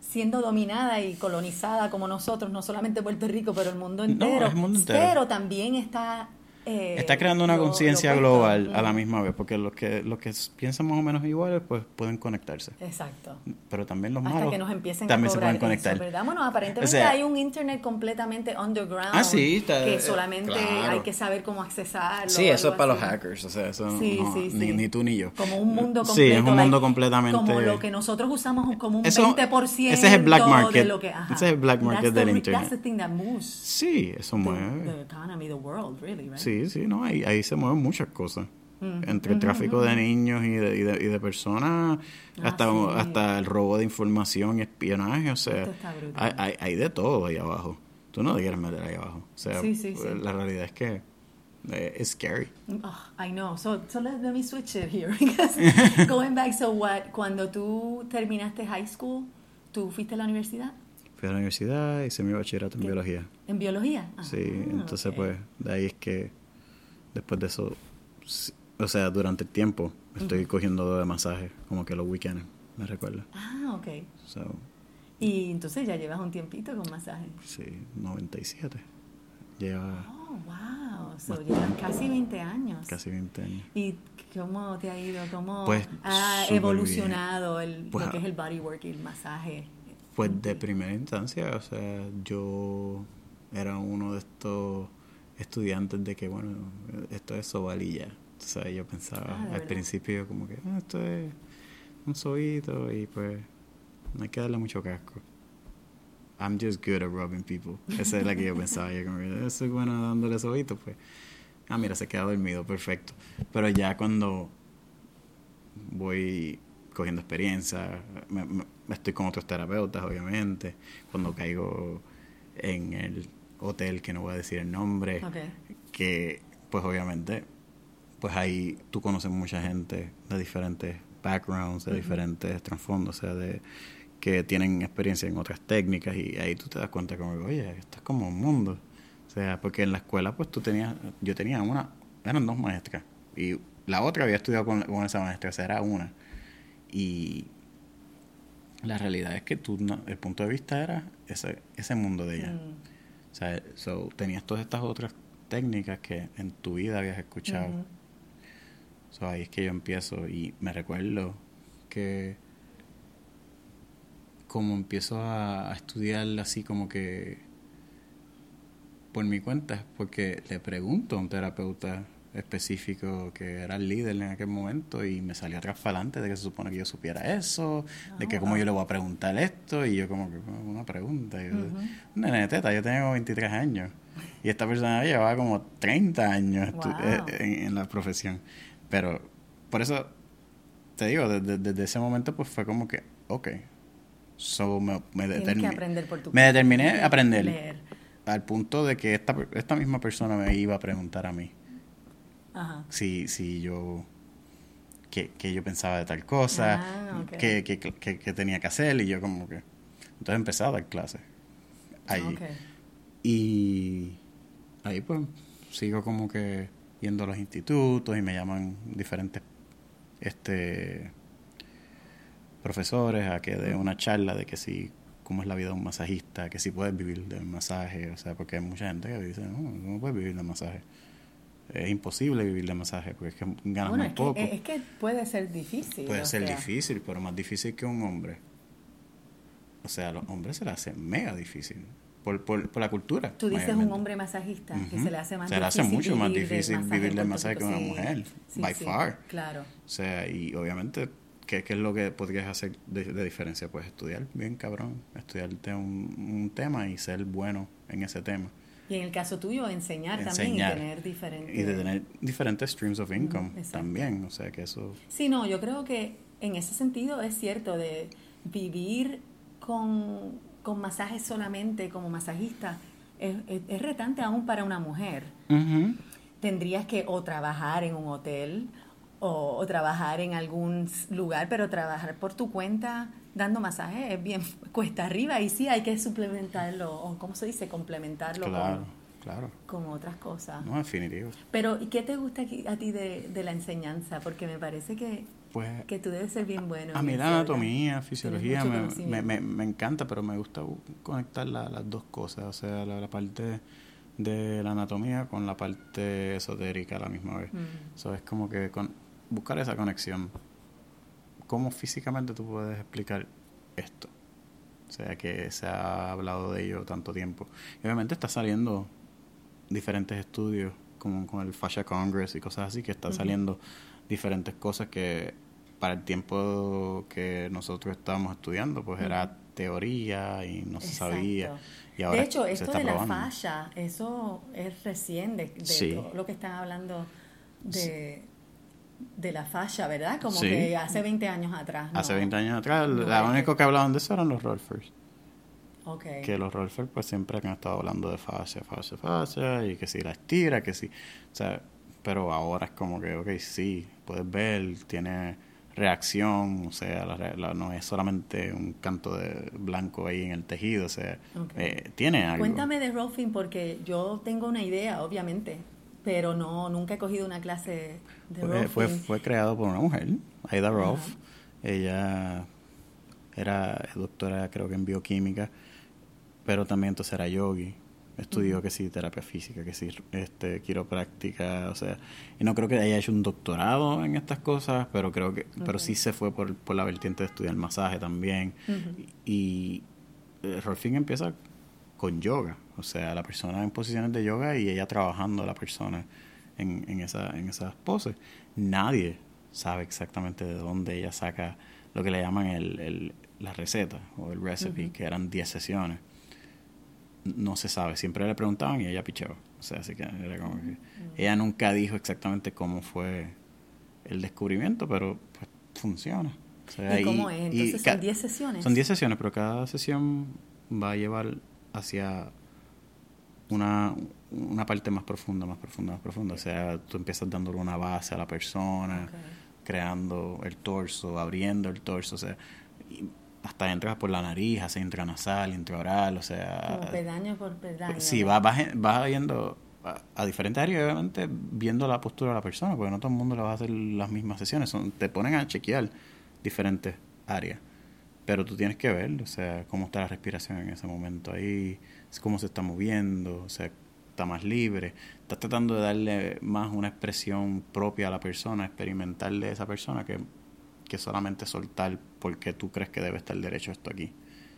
siendo dominada y colonizada como nosotros, no solamente Puerto Rico, pero el mundo No, entero. el mundo entero. Pero también está eh, Está creando una conciencia global a la misma vez, porque los que los que piensan más o menos iguales, pues pueden conectarse. Exacto. Pero también los Hasta malos que nos empiecen también a se pueden conectar. eso, ¿verdad? Bueno, aparentemente O sea- hay un internet completamente underground Ah, sí, está- que eh, solamente claro. hay que saber cómo accesarlo. Sí, eso es para los así. hackers, o sea, eso Sí, no, sí, ni, sí. ni tú ni yo. Como un mundo completo. Sí, es un mundo like, completamente... Como lo que nosotros usamos como un Eso- 20% ese es el black market. de lo que... ajá. Ese es el black market That's the del re- internet. That's the thing that moves Sí, eso the, mueve. the economy, the world, really, right? Sí, sí, no, ahí, ahí se mueven muchas cosas. Mm. Entre el tráfico de niños y de, y de, y de personas, Ah, hasta, sí. hasta el robo de información y espionaje, o sea, hay, hay, hay de todo ahí abajo. Tú no te quieres meter ahí abajo. O sea, Sí, sí, sí. la realidad es que eh, es scary. Oh, I know. So, so let, let me switch it here because going back. So what? Cuando tú terminaste high school, tú fuiste a la universidad Fui a la universidad, hice mi bachillerato en ¿Qué? biología. en biología. Ah, Sí, entonces ok. pues de ahí es que después de eso, o sea, durante el tiempo estoy cogiendo de masaje, como que los weekends, me recuerda. Ah, ok. So, Y entonces ya llevas un tiempito con masaje. sí, 97. Lleva Oh, wow. So llevas casi 20 años. casi 20 años. ¿Y cómo te ha ido? ¿Cómo Pues, ha evolucionado el, Pues, lo que ah, es el bodywork y el masaje? Pues de primera instancia, o sea, yo era uno de estos estudiantes de que, bueno, esto es sobalilla. O sea, yo pensaba Ah, ¿de al principio como que "Ah, esto es un sobito y pues no hay que darle mucho casco. I'm just good at rubbing people. Esa es la que yo pensaba. Yo como que soy bueno dándole sobito, pues. Ah, mira, se queda dormido, perfecto. Pero ya cuando voy cogiendo experiencia, me, me- estoy con otros terapeutas, obviamente. Cuando caigo en el hotel, que no voy a decir el nombre, que pues obviamente, pues ahí tú conoces mucha gente de diferentes backgrounds, de diferentes trasfondos, o sea, de que tienen experiencia en otras técnicas y ahí tú te das cuenta como, que, oye, esto es como un mundo. O sea, porque en la escuela pues tú tenías, yo tenía una, eran dos maestras y la otra había estudiado con, con esa maestra, o sea, era una. Y la realidad es que tú, el punto de vista era ese, ese mundo de ella. Mm. O sea, so, tenías todas estas otras técnicas que en tu vida habías escuchado. Ujú. So, ahí es que yo empiezo y me recuerdo que como empiezo a, a estudiar así como que por mi cuenta, porque le pregunto a un terapeuta específico que era el líder en aquel momento y me salió atrás para adelante de que se supone que yo supiera eso, de que Ah, como wow. yo le voy a preguntar esto y yo como que "Oh, una pregunta. Yo, nene teta, yo tengo 23 años y esta persona llevaba como 30 años Wow. eh, en, en la profesión. Pero por eso te digo, desde, desde ese momento pues fue como que, ok, so me, determiné. Me a aprender. Leer. Al punto de que esta, esta misma persona me iba a preguntar a mí Ajá. si, si yo que, que yo pensaba de tal cosa, Ah, que, que, que- que tenía que hacer y yo como que entonces empecé a dar clases allí y ahí pues sigo como que yendo a los institutos y me llaman diferentes este profesores a que dé una charla de que si cómo es la vida de un masajista, que si puedes vivir del masaje, o sea, porque hay mucha gente que dice, no, no puedes vivir del masaje. Es imposible vivir de masaje porque es que ganas Bueno, muy es poco. que, es que puede ser difícil. Puede ser sea, difícil, pero más difícil que un hombre. O sea, a los hombres se les hace mega difícil. Por, por, por la cultura. Tú dices un hombre masajista, que se le hace más Se le hace difícil mucho más difícil vivir del Puerto masaje que una sí. mujer. Sí, by sí, far. Claro. O sea, y obviamente ¿qué, qué es lo que podrías hacer de, de diferencia? Pues estudiar bien cabrón, estudiarte un, un tema y ser bueno en ese tema. Y en el caso tuyo, enseñar, también y tener diferentes... Y de tener diferentes streams of income también, o sea que eso... Sí, no, yo creo que en ese sentido es cierto de vivir con, con masajes solamente como masajista es, es, retante aún para una mujer. Tendrías que o trabajar en un hotel o, trabajar en algún lugar, pero trabajar por tu cuenta dando masajes es bien cuesta arriba y sí hay que suplementarlo, o ¿cómo se dice? Complementarlo claro, con, claro. con otras cosas. No, definitivo. Pero ¿y qué te gusta a ti de, de la enseñanza? Porque me parece que, pues, que tú debes ser bien bueno. A mí la anatomía, fisiología me, me, me, encanta, pero me gusta conectar las dos cosas, o sea, la, parte de la anatomía con la parte esotérica a la misma vez. Eso es como que con, buscar esa conexión. ¿Cómo físicamente tú puedes explicar esto? O sea, que se ha hablado de ello tanto tiempo. Y obviamente está saliendo diferentes estudios, como con el Fascia Congress y cosas así, que están saliendo diferentes cosas que para el tiempo que nosotros estábamos estudiando, pues era teoría y no se sabía. Y ahora de hecho, esto de la fascia, eso es recién de, todo lo que están hablando de de la falla, ¿verdad? Como que hace 20 años atrás. Hace 20 años atrás, lo único que hablaban de eso eran los Rolfers. Okay. Que los Rolfers pues siempre han estado hablando de fascia, fascia, fascia, y que si la estira, que si... O sea, pero ahora es como que, ok, sí, puedes ver, tiene reacción, o sea, la, no es solamente un canto de blanco ahí en el tejido, o sea, eh, tiene algo. Cuéntame de Rolfing porque yo tengo una idea, obviamente, pero no nunca he cogido una clase de fue, fue, creado por una mujer, Aida Rolf. Ella era doctora creo que en bioquímica, pero también entonces era yogi. Estudió que sí terapia física, que sí este quiropráctica, o sea, y no creo que haya hecho un doctorado en estas cosas, pero creo que pero sí se fue por, por la vertiente de estudiar masaje también. Y, y eh, empieza con yoga, o sea, la persona en posiciones de yoga y ella trabajando la persona en, en, esa, en esas poses. Nadie sabe exactamente de dónde ella saca lo que le llaman el, el la receta o el recipe, que eran 10 sesiones. No se sabe, siempre le preguntaban y ella pichaba. O sea, así que era como que ella nunca dijo exactamente cómo fue el descubrimiento, pero pues funciona. ¿Y cómo es? Entonces son 10 sesiones. Son 10 sesiones, pero cada sesión va a llevar hacia una, una parte más profunda, más profunda, más profunda. O sea, tú empiezas dándole una base a la persona, creando el torso, abriendo el torso, o sea, hasta entras por la nariz, hace intranasal, intraoral, o sea... Como pedaño por pedaño. Sí, vas va, viendo a, diferentes áreas, obviamente, viendo la postura de la persona, porque no todo el mundo le va a hacer las mismas sesiones, son, te ponen a chequear diferentes áreas, pero tú tienes que ver, o sea, cómo está la respiración en ese momento ahí, cómo se está moviendo, o sea, está más libre. Estás tratando de darle más una expresión propia a la persona, experimental de esa persona, que, que solamente soltar porque tú crees que debe estar derecho esto aquí.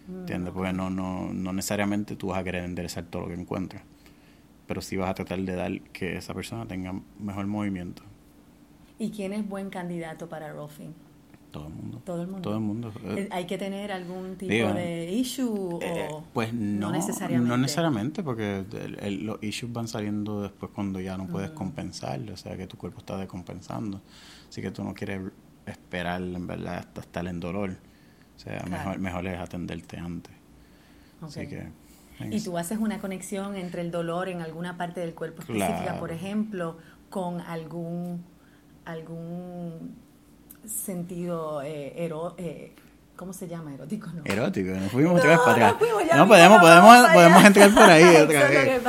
¿Entiendes? Porque no, no, no necesariamente tú vas a querer enderezar todo lo que encuentras, pero sí vas a tratar de dar que esa persona tenga mejor movimiento. ¿Y quién es buen candidato para Rolfing? Todo el mundo. Todo el mundo. Todo el mundo. Eh, ¿Hay que tener algún tipo de issue eh, o pues no, necesariamente? No necesariamente, porque los issues van saliendo después cuando ya no puedes compensar, o sea que tu cuerpo está decompensando. Así que tú no quieres esperar en verdad hasta estar en dolor. O sea, mejor, mejor es atenderte antes. Así que... Y tú haces una conexión entre el dolor en alguna parte del cuerpo específica, por ejemplo, con algún algún sentido eh, eh, ¿Cómo se llama? Erótico, ¿no? Erótico, nos fuimos otra vez para atrás. No, podemos, podemos, podemos entrar por ahí otra vez.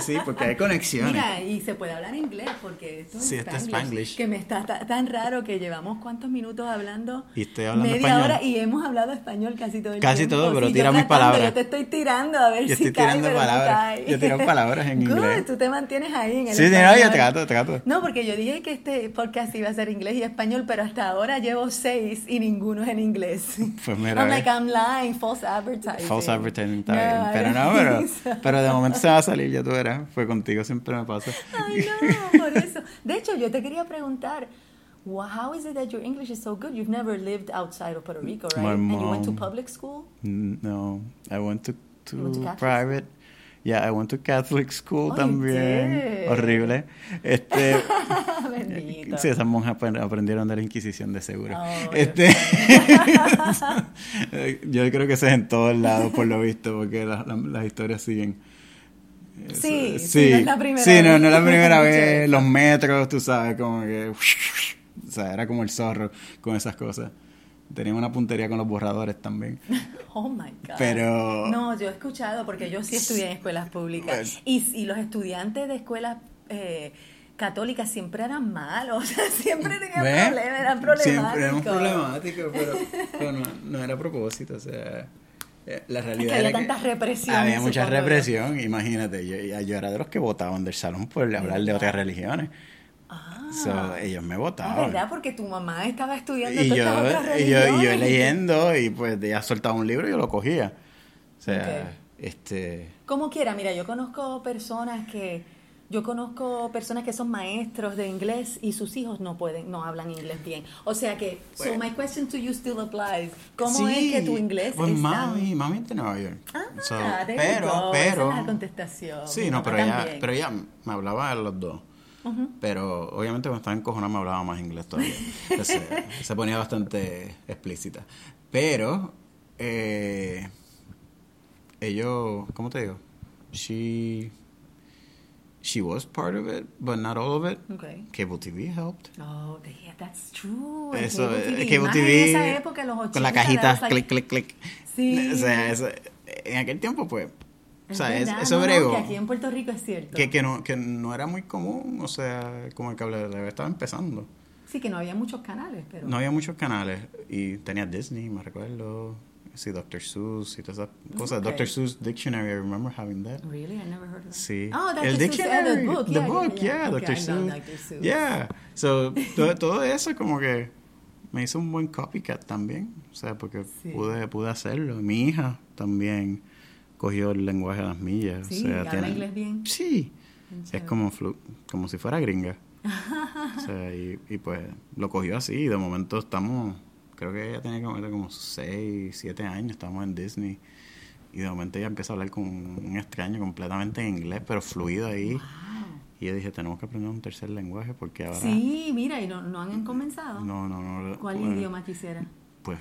sí, porque hay conexión. Mira, y se puede hablar inglés, porque esto es sí, Spanglish, Que me está tan raro que llevamos cuántos minutos hablando. Y estoy hablando media hora y hemos hablado español casi todo el casi tiempo. Casi todo, pero tira mis palabras. Yo te estoy tirando a ver yo si estoy tirando palabras. Yo tiro palabras en inglés. tú te mantienes ahí en el Sí, español. no, yo trato, trato. No, porque yo dije que este podcast iba a ser inglés y español, pero hasta ahora llevo seis y ninguno es en inglés. Pues mira. I'm like, I'm lying, false advertising. False advertising, está bien. Pero no, pero, pero de momento se va a salir, ya tú verás. Fue contigo siempre me pasa. Ay, no, por eso. De hecho, yo te quería preguntar, Well, how is it that your English is so good? You've never lived outside of Puerto Rico, right? My And you went to mom- public school? No, I went to, to, went to private. Yeah, I went to Catholic school Oh, también. Horrible. Este, Bendito. sí, esas monjas apren- aprendieron de la Inquisición de seguro. Oh, este, yo creo que eso es en todos lados por lo visto, porque la- la- las historias siguen. Eso- Sí, sí, no es la primera Sí, no, vez. no es la primera vez. Los metros, tú sabes, como que. O sea, era como el zorro con esas cosas. Tenía una puntería con los borradores también. Oh my God. Pero- No, yo he escuchado porque yo sí estudié en escuelas públicas. Pues- Y, y los estudiantes de escuelas eh, católicas siempre eran malos. Siempre tenían ¿Ves? problemas, eran problemáticos. Siempre éramos problemáticos, pero, pero no, no era a propósito, o sea, eh, la realidad había era tanta represión, Había mucha yo. represión, imagínate, yo, yo era de los que votaban del salón por hablar de otras religiones. So, ellos me es votaban. verdad, porque tu mamá estaba estudiando y yo, y yo, y yo leyendo y pues ella soltaba un libro y yo lo cogía. O sea, Ok. este... Como quiera, mira, yo conozco personas que yo conozco personas que son maestros de inglés y sus hijos no pueden, no hablan inglés bien. O sea que, so Bueno. my question to you still applies. ¿Cómo sí, es que tu inglés pues está? mami, mami es de Nueva York. Ah, So, pero, pero... Esa es la contestación. Sí, no, pero ella, pero ella me hablaba de los dos. Pero obviamente cuando estaba encojonada me hablaba más inglés todavía. Entonces, se ponía bastante explícita. Pero, eh, ellos, ¿cómo te digo? She, she was part of it, but not all of it. Okay. Cable TV helped. Oh, yeah, that's true. Eso, cable TV, Cable más TV, en esa época, los 80, con la cajita, like- clic, clic, clic. Sí. O sea, eso- en aquel tiempo, pues, o sea, es- eso no, que aquí en Puerto Rico es cierto. que, que, no, que no era muy común, o sea, como el cable de estaba empezando. Sí, que no había muchos canales, pero... No había muchos canales y tenía Disney, me recuerdo, sí, Dr. Seuss y todas esas cosas. Okay. Dr. Seuss Dictionary, I remember having that. Really? I never heard of that. Sí. Oh, Dr. el Seuss, dictionary, the book, the yeah, book, yeah, yeah. yeah, Okay, Dr. Seuss. Dr. Seuss. Yeah. So, todo, todo eso como que me hizo un buen copycat también, o sea, porque Sí. pude pude hacerlo. Mi hija también cogió el lenguaje a las millas, Sí, o sea, ¿habla tiene- inglés bien? Sí. Bien Es como flu- como si fuera gringa. o sea, y, y pues lo cogió así y de momento estamos, creo que ella tenía como, era como 6, 7 años, estábamos en Disney y de momento ella empieza a hablar con un extraño completamente en inglés, pero fluido ahí. Wow. Y yo dije, tenemos que aprender un tercer lenguaje porque ahora... Sí, mira, y no, no han comenzado. No, no, no. ¿Cuál bueno, idioma quisiera? Pues,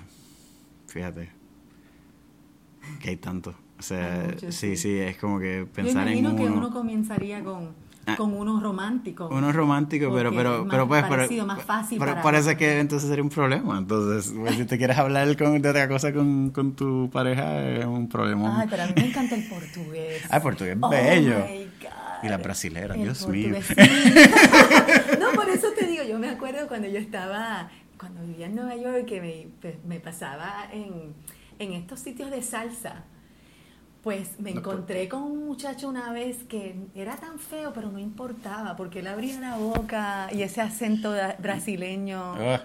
fíjate, que hay tanto. O sea, muchos, sí, sí. sí, es como que Yo pensar en imagino uno... que uno comenzaría con, Ah. con uno romántico. Uno romántico, pero, pero, pero pues, pero- más fácil pero para- parece que entonces sería un problema. Entonces, pues, si te quieres hablar con, de otra cosa con, con tu pareja, es un problema. Ay, pero a mí me encanta el portugués. Ay, portugués Oh bello. my God. Y la brasilera, El Dios mío. sí. no, por eso te digo, yo me acuerdo cuando yo estaba, cuando vivía en Nueva York, que me, pues, me pasaba en, en estos sitios de salsa. Pues me encontré con un muchacho una vez que era tan feo, pero no importaba, porque él abría la boca y ese acento brasileño Ah,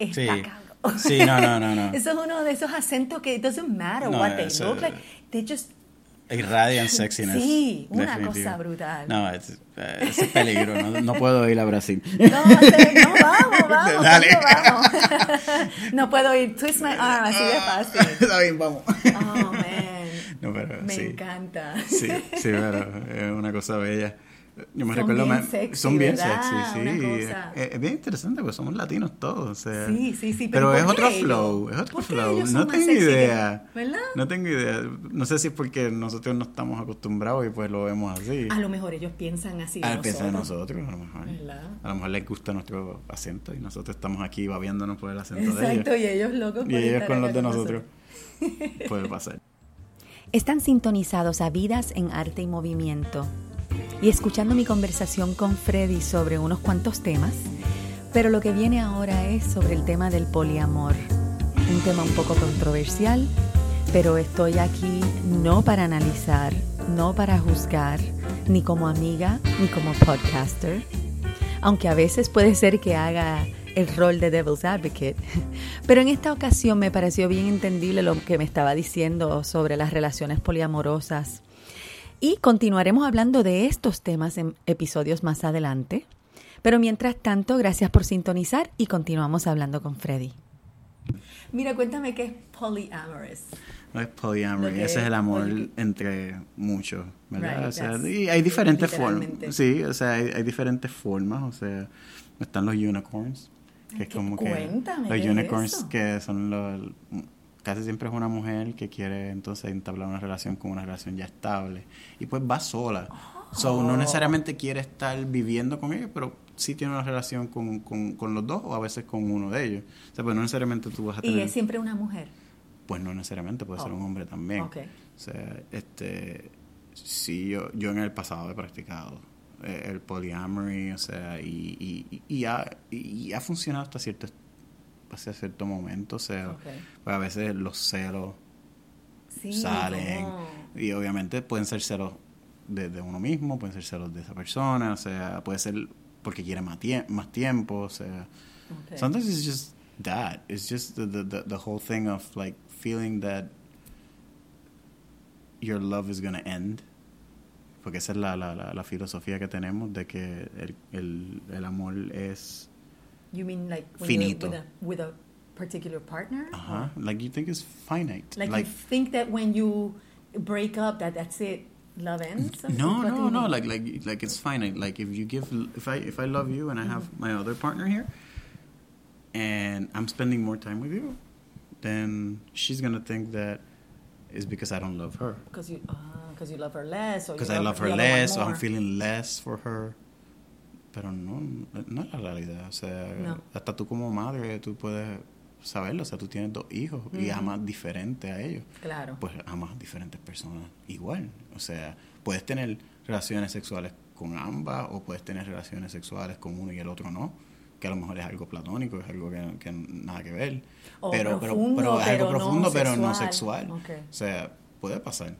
está sí. cabrón. Sí, no, no, no, no. Eso es uno de esos acentos que it doesn't matter No, what they eso- look like, they just Irradian sexiness. Sí, una definitivo. cosa brutal. No, es, eh, es peligro. No, no puedo ir a Brasil. No, no, vamos, vamos, Dale. ¿cuándo vamos? no puedo ir, twist my arm, así de fácil. Está bien, vamos. Oh. No, pero Me sí. encanta. Sí, sí, pero es una cosa bella. Yo me Son recuerdo bien sexy, son bien ¿verdad? sexy, sí. Es, es bien interesante porque somos latinos todos, o sea. Sí, sí, sí, Pero, pero es ¿por otro ellos? flow, es otro ¿Por qué flow. ellos No tengo sexy que- idea. ¿verdad? No tengo idea. No sé si es porque nosotros no estamos acostumbrados y pues lo vemos así. A lo mejor ellos piensan así de Ah, piensan en nosotros. nosotros, a lo mejor. ¿Verdad? A lo mejor les gusta nuestro acento y nosotros estamos aquí babiándonos por el acento Exacto, de y ellos locos ellos. Y ellos con los de con nosotros. Puede pasar. Están sintonizados a Vidas en Arte y Movimiento. Y escuchando mi conversación con Freddy sobre unos cuantos temas, pero lo que viene ahora es sobre el tema del poliamor, un tema un poco controversial, pero estoy aquí no para analizar, no para juzgar, ni como amiga, ni como podcaster, aunque a veces puede ser que haga el rol de Devil's Advocate. Pero en esta ocasión me pareció bien entendible lo que me estaba diciendo sobre las relaciones poliamorosas. Y continuaremos hablando de estos temas en episodios más adelante. Pero mientras tanto, gracias por sintonizar y continuamos hablando con Freddy. Mira, cuéntame qué es polyamorous. No es polyamory, ese es el amor entre muchos, ¿verdad? Right, o sea, y hay diferentes formas. Sí, o sea, hay, hay diferentes formas, o sea, están los unicorns, que es como que los ¿qué es unicorns que son los casi siempre es una mujer que quiere entonces entablar una relación con una relación ya estable y pues va sola. So, Oh. no necesariamente quiere estar viviendo con ellos, pero sí tiene una relación con, con, con los dos o a veces con uno de ellos. O sea, pues no necesariamente tú vas a Y tener... es siempre una mujer. Pues no necesariamente, puede ser Oh. un hombre también. O sea, este, sí, yo, yo en el pasado he practicado el polyamory, o sea, y, y, y, ha, y ha funcionado hasta cierto, hasta cierto momento, o sea, Ok. pues a veces los celos Sí, salen, como- y obviamente pueden ser celos de, de uno mismo, pueden ser celos de esa persona, o sea, puede ser porque quiere más, tie- más tiempo, o sea. Sometimes it's just that. It's just the, the, the, the whole thing of like feeling that your love is gonna end. Porque esa es la, la, la, la filosofía que tenemos de que el, el, el amor es... You mean like when Finito. you're with a, with a particular partner? Ajá. Like you think it's finite. Like, like you think that when you break up that that's it, love ends? No, no, no. Like like like it's finite. Like if you give, if I if I love you and I have Mm-hmm. my other partner here, and I'm spending more time with you, then she's gonna think that it's because I don't love her. Because you, uh, cause you love her less, Because I love her less, or I'm feeling less for her. Pero no, no es la realidad. O sea, No. hasta tú como madre, tú puedes saberlo. O sea, tú tienes dos hijos y Ujú. amas diferente a ellos. Claro. Pues amas diferentes personas igual. O sea, puedes tener relaciones sexuales con ambas o puedes tener relaciones sexuales con uno y el otro no. Que a lo mejor es algo platónico, es algo que, que nada que ver. O pero, profundo, pero, pero es algo pero no profundo, pero no sexual. sexual. Ok. O sea, puede pasar.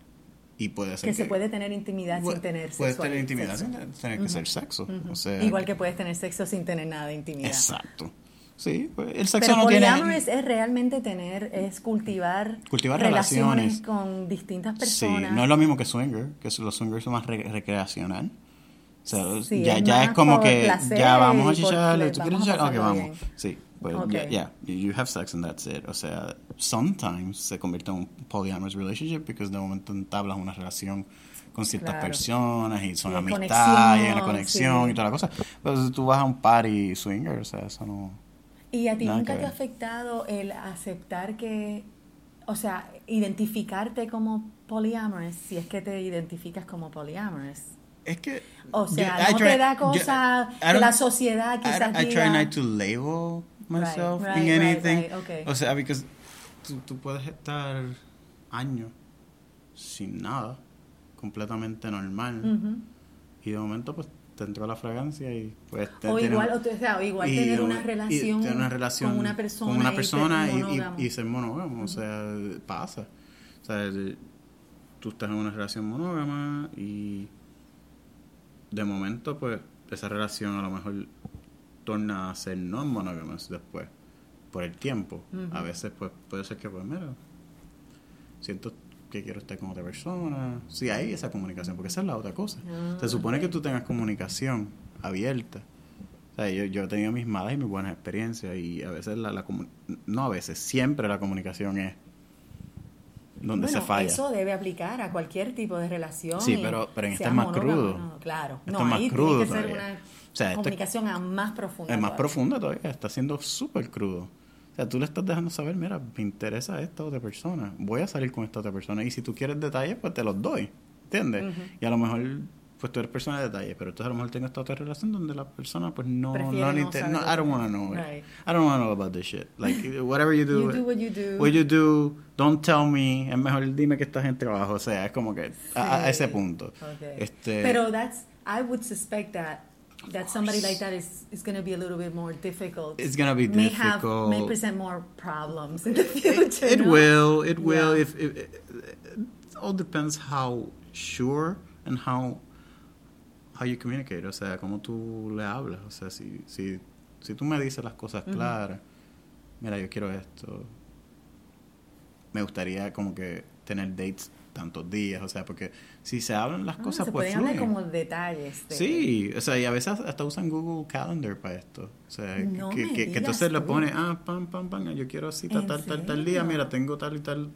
Y puede ser que se puede tener intimidad Pu- sin tener Puedes sexual- tener intimidad sexo. sin tener que ser sexo. Ujú. O sea, Igual que puedes tener sexo sin tener nada de intimidad. Exacto. Sí, pues, el sexo Pero no tiene... poliamorous es realmente tener, es cultivar, Cultivar relaciones. con distintas Sí, personas. no es lo mismo que swinger, que los swingers son más re- recreacional. O sea, Sí, ya, es ya es como que placer ya vamos a ple- ¿tú quieres? Ok, vamos. bien. Sí, pues yeah, you have sex and that's it. O sea, sometimes se convierte en un polyamorous relationship porque de momento entablas una relación con ciertas Claro. personas y son Y hay amistad y hay una conexión, sí. y toda la cosa. Pero si tú vas a un party swinger, o sea, eso no... ¿Y a ti nunca te ha afectado el aceptar que, o sea, identificarte como polyamorous, si es que te identificas como polyamorous? Es que... O sea, I ¿no try- te da yo- cosa I que don't- la sociedad I, quizás I try diga... not to label myself right, in right, anything. right, okay. O sea, because tú, tú puedes estar años sin nada, completamente normal, Ujú. y de momento pues te entró la fragancia y pues te O igual, o, te- o igual tener y una relación, tener una relación con una persona, con una persona y, y- y ser monógamo, o sea, pasa. O sea, tú estás en una relación monógama y de momento pues esa relación a lo mejor torna a ser no monógama después por el tiempo. A veces pues puede ser que pues mira, siento que quiero estar con otra persona. Sí, hay esa comunicación, porque esa es la otra cosa. Ah, Se supone ok. que tú tengas comunicación abierta. O sea, yo, yo he tenido mis malas y mis buenas experiencias y a veces la, la no a veces, siempre la comunicación es donde bueno, se falla. eso debe aplicar a cualquier tipo de relación. Sí, pero- pero en esta sea es más crudo. no, claro, Esto no, es más ahí crudo tiene que ser una O sea, esto- comunicación a más profunda. es más todavía. profunda todavía, está siendo súper crudo. O sea, tú le estás dejando saber, mira, me interesa esta otra persona, voy a salir con esta otra persona y si tú quieres detalles, pues te los doy, ¿entiendes? Y a lo mejor, pues tú eres persona de detalles, pero entonces a lo mejor tengo esta otra relación donde la persona, pues no, Prefiere no, no I don't want to know it. Right. I don't want to know about this shit. Like, whatever you do, You do what you do. what you do, don't tell me, es mejor dime que estás en trabajo, o sea, es como que a, a Sí. ese punto. Okay. Este, Pero that's, I would suspect that that somebody like that is, is going to be a little bit more difficult. It's gonna be may Have, difficult. may present more problems in the future. it no? will it will Yeah. if, if it, it all depends how sure and how how you communicate o sea cómo tú le hablas o sea si si si tú me dices las cosas claras mira yo quiero esto me gustaría como que tener dates tantos días, o sea, porque si se hablan las Ah, cosas, se pues pueden hablar fluyen. como detalles. de- Sí, o sea, y a veces hasta usan Google Calendar para esto. O sea, que- No que, que- que entonces lo tú. pone, ah, pam, pam, pam, yo quiero ¿En tal, tal, tal día, mira, tengo tal y tal.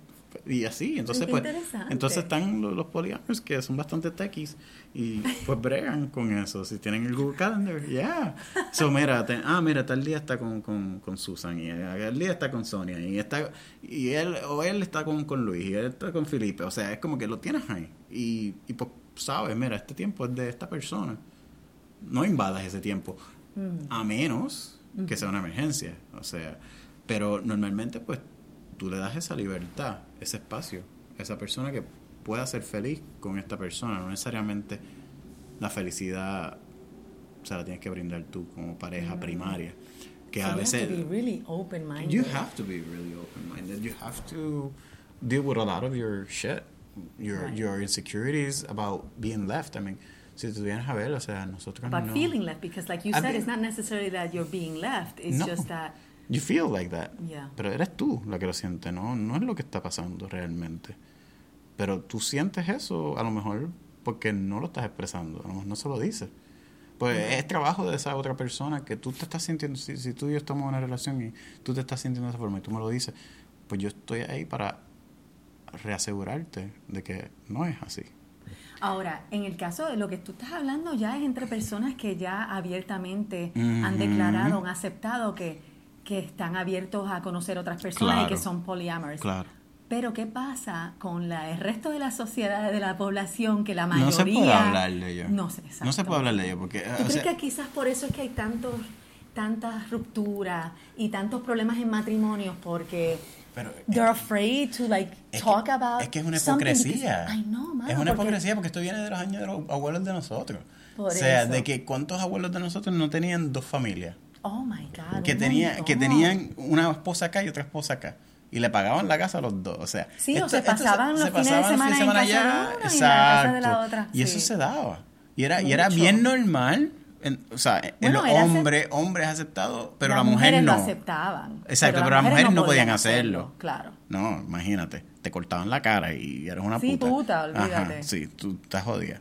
Y así, entonces Qué pues, entonces están los, los que son bastante techies y pues bregan con eso. Si tienen el Google Calendar, ya. So, mira, te- ah, mira, tal día está con, con, con Susan y el día está con Sonia y está y él o él está con, con Luis y él está con Felipe. O sea, es como que lo tienes ahí y, y pues sabes, mira, este tiempo es de esta persona. No invadas ese tiempo Mm. a menos que sea una emergencia. O sea, pero normalmente pues tú le das esa libertad, ese espacio, esa persona que pueda ser feliz con esta persona, no necesariamente la felicidad se la tienes que brindar tú como pareja primaria. Que So a you have veces to be really open-minded. you have to be really open-minded. You have to deal with a lot of your shit, your Right. your insecurities about being left. I mean, si tú vienes a ver, o sea, nosotros About no feeling left, because like you I said, mean- it's not necessarily that you're being left. It's No. just that You feel like that. Yeah. Pero eres tú la que lo siente, ¿no? No es lo que está pasando realmente. Pero tú sientes eso a lo mejor porque no lo estás expresando, a lo mejor no se lo dices. Pues es trabajo de esa otra persona que tú te estás sintiendo, si, si tú y yo estamos en una relación y tú te estás sintiendo de esa forma y tú me lo dices, pues yo estoy ahí para reasegurarte de que no es así. Ahora, en el caso de lo que tú estás hablando ya es entre personas que ya abiertamente han declarado, han aceptado que, que están abiertos a conocer otras personas y que son polyamorous. Claro. Pero ¿qué pasa con la, el resto de la sociedad, de la población, que la mayoría... No se puede hablar de ello. No sé, No se puede hablar de ello porque... ¿Tú crees sea, que quizás por eso es que hay tantos, tantas rupturas y tantos problemas en matrimonios? Porque Pero they're afraid to like talk que, about es que es una something because- hipocresía. Ay, no, mano, es una porque- hipocresía porque esto viene de los años de los abuelos de nosotros. Por o sea, eso. de que cuántos abuelos de nosotros no tenían dos familias. Oh my God. que, tenía, que tenían una esposa acá y otra esposa acá. Y le pagaban la casa a los dos. O sea, Sí, o se pasaban los fines de semana en casa de uno y en la casa Exacto. de la otra, Y eso se daba. Y era, y era bien normal. En, o sea, en Bueno, los hombres, hombres aceptados, pero Las la mujer mujeres no. lo aceptaban. Exacto, pero las mujeres no podían hacerlo. Claro. No, imagínate, te cortaban la cara y eres una Sí, puta. puta, olvídate. Ajá, sí, tú estás jodida.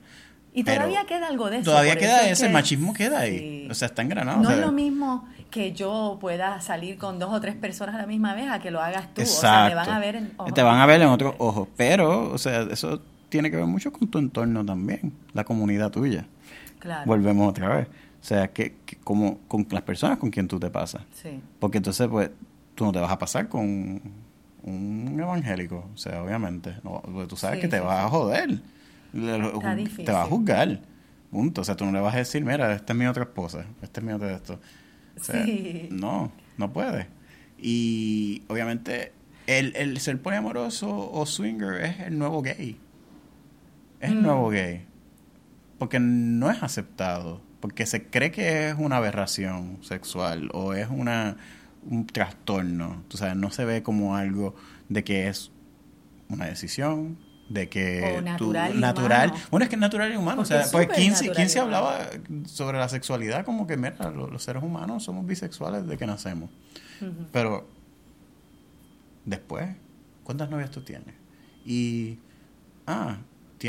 Y todavía queda algo de eso. Todavía queda eso ese, que- machismo queda ahí. Sí. O sea, está engranado. No o sea, es lo mismo que yo pueda salir con dos o tres personas a la misma vez a que lo hagas tú. Exacto. O sea, me van a ver en ojos Te van a ver en otros ojos. Pero, o sea, eso tiene que ver mucho con tu entorno también, la comunidad tuya. Claro. Volvemos otra vez. O sea, que, que como con las personas con quien tú te pasas. Sí. Porque entonces, pues, tú no te vas a pasar con un evangélico. O sea, obviamente. No, tú sabes Sí, que te vas a joder. Te vas a juzgar. Punto. O sea, tú no le vas a decir, mira, esta es mi otra esposa. Este es mi otra esto. O sea, Sí. no, no puede. Y obviamente, el, el ser poliamoroso o swinger es el nuevo gay. Es el Mm. nuevo gay. Porque no es aceptado. Porque se cree que es una aberración sexual o es una un trastorno. Tú sabes, no se ve como algo de que es una decisión, de que O tú- natural y natural. humano. Bueno, es que es natural y humano. Porque o sea, es pues súper 15, natural 15 y humano. hablaba sobre la sexualidad como que, mira, lo- los, seres humanos somos bisexuales desde que nacemos. Pero después, ¿cuántas novias tú tienes? Y, ah,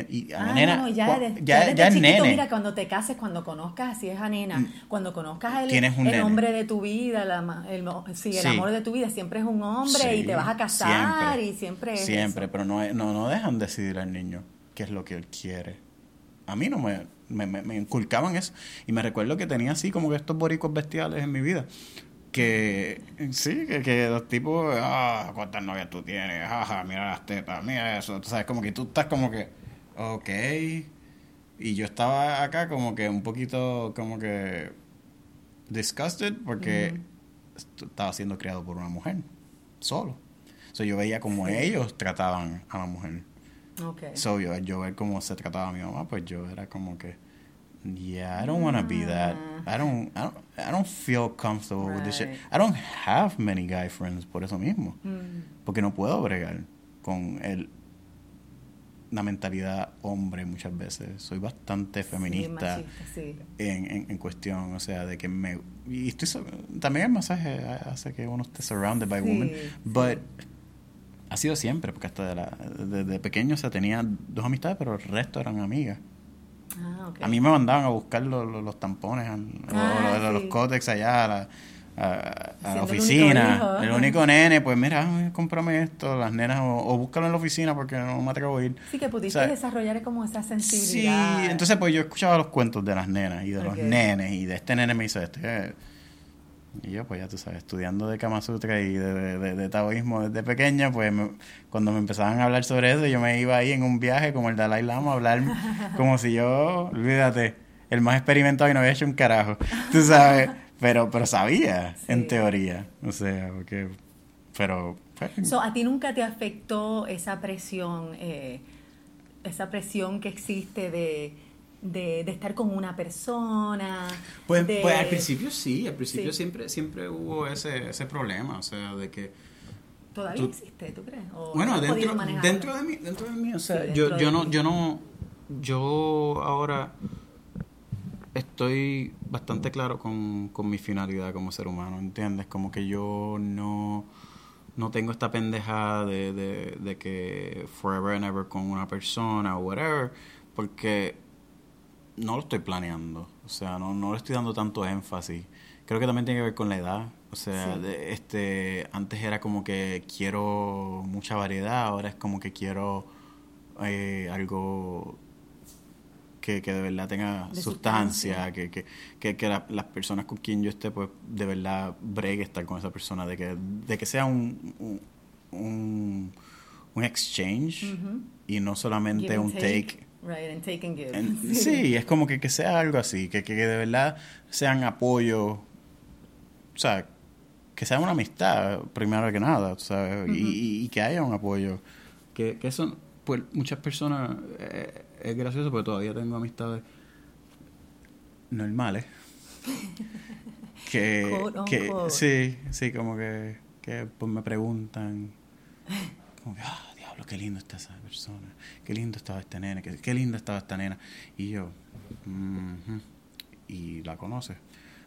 y a Ah, nena, no, ya, eres, ya, ya desde ya chiquito, nene. mira, cuando te cases, cuando conozcas, si es a nena, cuando conozcas el, Tienes un el hombre de tu vida, la el, sí, el Sí. amor de tu vida, siempre es un hombre y te vas a casar siempre, y siempre es Siempre, eso. pero no, no, no dejan decidir al niño qué es lo que él quiere. A mí no me, me, me- me inculcaban eso. Y me recuerdo que tenía así como que estos boricos bestiales en mi vida. Que sí, que, que los tipos, ah, cuántas novias tú tienes, jaja, mira las tetas, mira eso. Tú sabes, como que tú estás como que, ok. Y yo estaba acá como que un poquito, como que disgusted porque est- estaba siendo criado por una mujer, solo. So, yo veía como Sí. ellos trataban a la mujer. Ok. So, yo, yo ver cómo se trataba a mi mamá, pues yo era como que, yeah, I don't want to be that. I don't, I don't, I don't feel comfortable with this shit. I don't have many guy friends por eso mismo. Mm. Porque no puedo bregar con el, la mentalidad hombre muchas veces. Soy bastante feminista Sí, machista, sí. en, en, en cuestión, o sea, de que me... Y estoy, también el masaje hace que uno esté surrounded by Sí, women, but ha sido siempre, porque hasta de la, desde pequeño se tenía dos amistades, pero el resto eran amigas. Ah. A mí me mandaban a buscar los, los- los tampones, Ah, los, los sí. códex allá la, a- a la Siendo el único oficina. El único nene, pues mira, cómprame esto, las nenas, o, o búscalo en la oficina porque no me atrevo a ir. Sí, que pudiste O sea, desarrollar como esa Sí, sensibilidad. entonces pues yo escuchaba los cuentos de las nenas y de los nenes y de este nene me hizo esto. eh, Y yo pues ya tú sabes, estudiando de Kama Sutra y de, de, de- de taoísmo desde pequeña, pues me- cuando me empezaban a hablar sobre eso, yo me iba ahí en un viaje como el Dalai Lama a hablar como si yo, olvídate, el más experimentado y no había hecho un carajo, tú sabes, pero, pero sabía en Sí. teoría, o sea, porque, pero... pues, So, ¿A ti nunca te afectó esa presión, eh, esa presión que existe de, de, de estar con una persona? Pues, de- pues al principio sí, al principio Sí. siempre siempre hubo ese, ese problema, o sea, de que... ¿Todavía tú- existe, tú crees? ¿O Bueno, dentro, manejarlo? dentro de mí, dentro de mí, o sea, Sí, yo, yo no, yo no, yo ahora estoy bastante claro con, con mi finalidad como ser humano, ¿entiendes? Como que yo no, no tengo esta pendeja de, de, de que forever and ever con una persona o whatever, porque no lo estoy planeando, o sea, no, no le estoy dando tanto énfasis. Creo que también tiene que ver con la edad, o sea, Sí. de- este, antes era como que quiero mucha variedad, ahora es como que quiero eh, algo que, que de verdad tenga De sustancia, sustancia. que, que, que, que la- las personas con quien yo esté, pues de verdad bregue estar con esa persona, de que, de que sea un, un, un, un exchange y no solamente Give un take. Right, and take and give. Sí, es como que, que sea algo así, que, que, de verdad sean apoyo, o sea, que sea una amistad, primero que nada, ¿sabes? y, y- y que haya un apoyo. Que, que eso, pues muchas personas, eh, es gracioso porque todavía tengo amistades normales. que, que sí, sí, como que, que pues me preguntan, como que, ah, diablo, qué lindo está esa persona, qué lindo estaba este nene, qué, qué linda estaba esta nena. Y yo, "Mhm". y la conoces.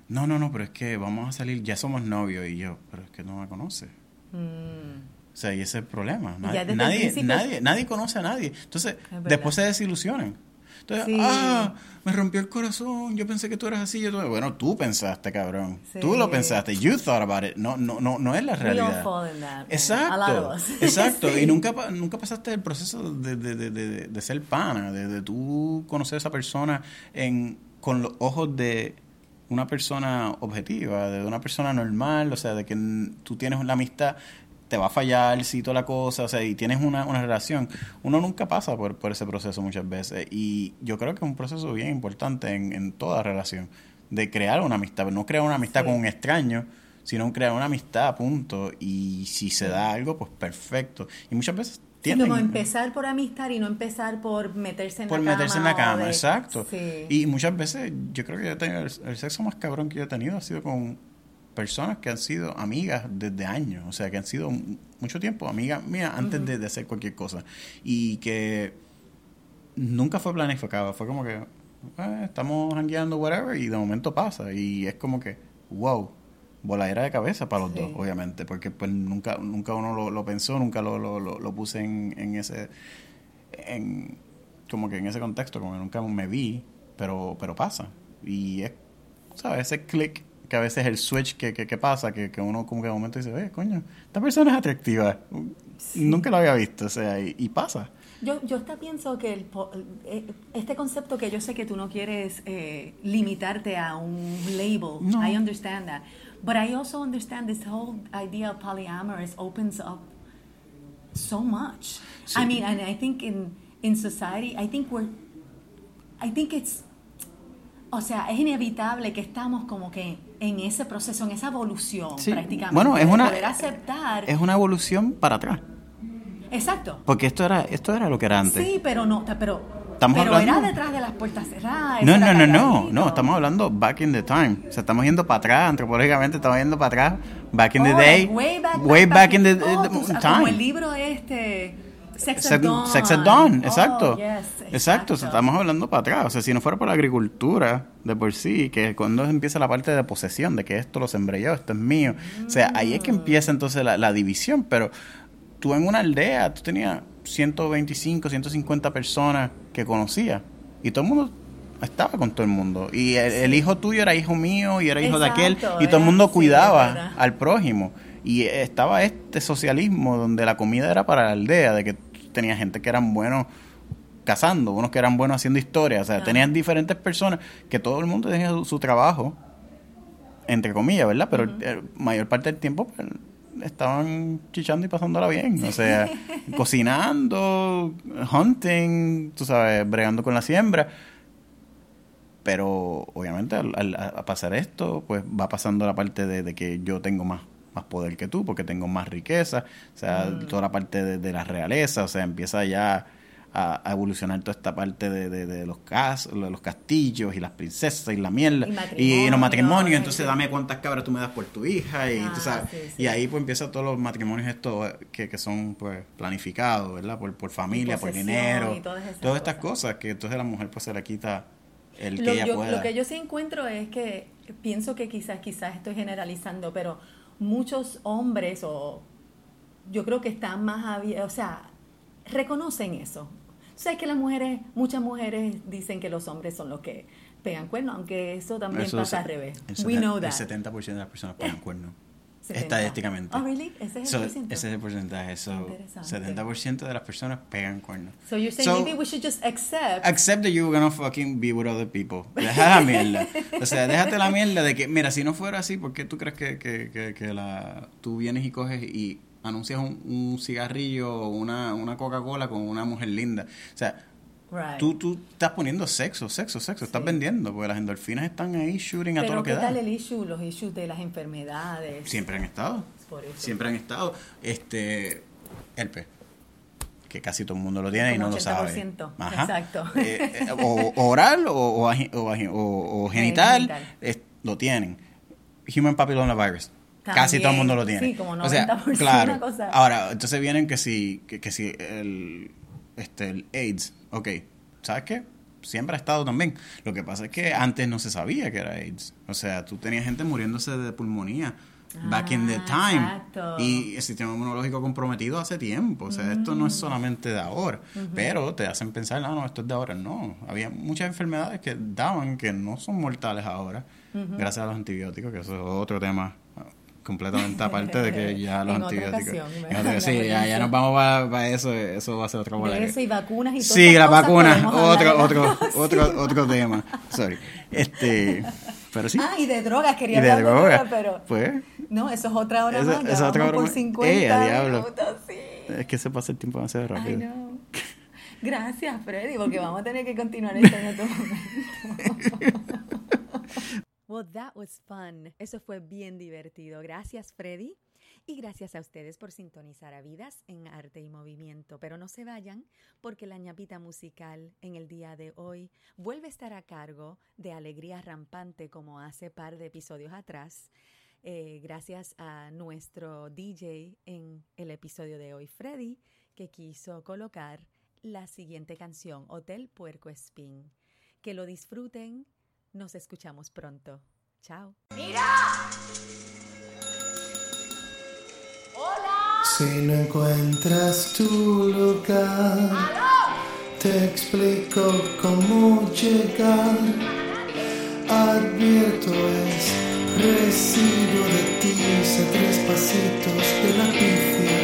No, no, no, pero es que vamos a salir, ya somos novios. Y yo, pero es que no me conoce. Mm, O sea, y ese es el problema. Nadie, nadie, nadie, nadie conoce a nadie. Entonces, después se desilusionan. Entonces, Sí. ah, me rompió el corazón, yo pensé que tú eras así. Yo, tú-". bueno, tú pensaste, cabrón. Sí. Tú lo pensaste. You thought about it. No, no, no, no es la realidad. fall in that. man. A lot Exacto, of us. exacto. Sí. Y nunca, nunca pasaste el proceso de, de, de, de, de ser pana, de, de tú conocer a esa persona en, con los ojos de una persona objetiva, de una persona normal, o sea, de que tú tienes una amistad, te va a fallar si toda la cosa, o sea, y tienes una, una relación. Uno nunca pasa por, por ese proceso muchas veces. Y yo creo que es un proceso bien importante en, en toda relación, de crear una amistad, no crear una amistad Sí. con un extraño, sino crear una amistad, punto. Y si se da algo, pues perfecto. Y muchas veces Sí, tienden como empezar por amistad y no empezar por meterse en por la cama. meterse en la cama, de- exacto. Sí. Y muchas veces yo creo que yo he tenido el, el sexo más cabrón que yo he tenido ha sido con personas que han sido amigas desde años, o sea, que han sido mucho tiempo amigas mías antes de, de hacer cualquier cosa. Y que nunca fue planificado, fue como que eh, estamos hangueando, whatever, y de momento pasa. Y es como que, wow, voladera de cabeza para los Sí. dos, obviamente, porque pues nunca, nunca uno lo, lo pensó, nunca lo, lo, lo, lo puse en, en ese, en, como que en ese contexto, como que nunca me vi, pero, pero pasa. Y es, ¿sabes? Ese click que a veces es el switch que, que, que pasa, que, que uno como que de momento dice, eh, coño, esta persona es atractiva. Nunca lo había visto, o sea, y, y pasa. Yo, yo hasta pienso que el eh, este concepto que yo sé que tú no quieres eh, limitarte a un label, No. I understand that. But I also understand this whole idea of polyamorous opens up so much. Sí. I mean, and I think in, in society, I think we're, I think it's, o sea, es inevitable que estamos como que en ese proceso, en esa evolución Sí. prácticamente. Bueno, es una- poder aceptar. Es una evolución para atrás. Exacto. Porque esto era, esto era lo que era antes. Sí, pero no, pero, Estamos pero hablando- era detrás de las puertas cerradas. No, no, no, no, no, estamos hablando back in the time. O sea, estamos yendo para atrás, antropológicamente estamos yendo para atrás, back in the day, way back, way back in the, oh, the tú sabes, time. Como el libro este, Sex, at Dawn. Sex Dawn, Oh, exacto. yes, exacto. o sea, estamos hablando para atrás. O sea, si no fuera por la agricultura de por sí, que cuando empieza la parte de posesión, de que esto lo sembré yo, esto es mío. O sea, ahí es que empieza entonces la, la división, pero tú en una aldea, tú tenías 125, 150 personas que conocías y todo el mundo estaba con todo el mundo. Y el, hijo tuyo era hijo mío y era hijo de aquel y todo el mundo cuidaba al prójimo. Y estaba este socialismo donde la comida era para la aldea, de que tenía gente que eran buenos cazando, unos que eran buenos haciendo historia, o sea, tenían diferentes personas que todo el mundo tenía su, trabajo, entre comillas, ¿verdad? Pero la mayor parte del tiempo pues, estaban chichando y pasándola bien, o sea, cocinando, hunting, tú sabes, bregando con la siembra. Pero obviamente al, pasar esto, pues va pasando la parte de, que yo tengo más, más poder que tú, porque tengo más riqueza, o sea, mm. toda la parte de, de, la realeza, o sea, empieza ya a, evolucionar toda esta parte de, de, los, cas, los castillos y las princesas y la mierda y, los matrimonios. Entonces, dame cuántas cabras tú me das por tu hija. Y, ah, y ahí pues empiezan todos los matrimonios estos que, que son pues planificados, ¿verdad? Por, por familia, por dinero, todas, estas cosas. que entonces la mujer pues se le quita el que lo, ella pueda. Lo que yo sí encuentro es que pienso que quizás, quizás estoy generalizando, pero muchos hombres o yo creo que están más abiertos, o sea, reconocen eso. Sabes que las mujeres, muchas mujeres dicen que los hombres son los que pegan cuernos, aunque eso también pasa al revés. We know that. el 70% de las personas pegan cuernos. Estadísticamente. Oh, really? Ese es el porcentaje. Ese es el porcentaje. So, 70% de las personas pegan cuernos. So you're saying maybe we should just accept. Accept that you're gonna fucking be with other people. Deja la mierda. o sea, déjate la mierda de que, mira, si no fuera así, ¿por qué tú crees que, que, que, que la, tú vienes y coges y anuncias un, cigarrillo o una, una Coca-Cola con una mujer linda. O sea, tú, tú estás poniendo sexo, sexo, sexo, estás vendiendo, porque las endorfinas están ahí shooting a todo lo que ¿qué tal el issue, los issues de las enfermedades? Siempre han estado. Siempre han estado. Este, el pez que casi todo el mundo lo tiene y no lo sabe. Exacto. Eh, eh, o, oral o, o, genital, lo tienen. Human papillomavirus. Casi todo el mundo lo tiene. Sí, como 90% o sea, claro. Ahora, entonces vienen que si, que, si el, este, el AIDS, ok, ¿sabes qué? Siempre ha estado también. Lo que pasa es que antes no se sabía que era AIDS. O sea, tú tenías gente muriéndose de pulmonía back in the ah, time. Exacto. Y el sistema inmunológico comprometido hace tiempo. O sea, esto no es mm. solamente de ahora. Pero te hacen pensar, no, no, esto es de ahora. No. Había muchas enfermedades que daban que no son mortales ahora, gracias a los antibióticos, que eso es otro tema completamente aparte de que ya los antibióticos. sí, ya, ya nos vamos para, eso, eso va a ser otra bola. Eso y vacunas y todo. Sí, las vacunas, otro, otro, otro, otro tema. Sorry. Este, pero sí. Ah, y de drogas, quería hablar de drogas, pero. Pues. No, eso es otra hora más. Eso es otra hora por 50 eh, diablo. Es que se pasa el tiempo demasiado rápido. Ay, no. Gracias, Freddy, porque vamos a tener que continuar esto en otro momento. Well, that was fun. Eso fue bien divertido. Gracias, Freddy. Y gracias a ustedes por sintonizar a Vidas en Arte y Movimiento. Pero no se vayan porque la ñapita musical en el día de hoy vuelve a estar a cargo de Alegría Rampante como hace par de episodios atrás. Eh, gracias a nuestro DJ en el episodio de hoy, Freddy, que quiso colocar la siguiente canción, Hotel Puerco Espín. Que lo disfruten nos escuchamos pronto. Chao. ¡Mira! ¡Hola! Si no encuentras tu lugar, te explico cómo llegar. Advierto es residuo de ti, hice tres pasitos de la pifia.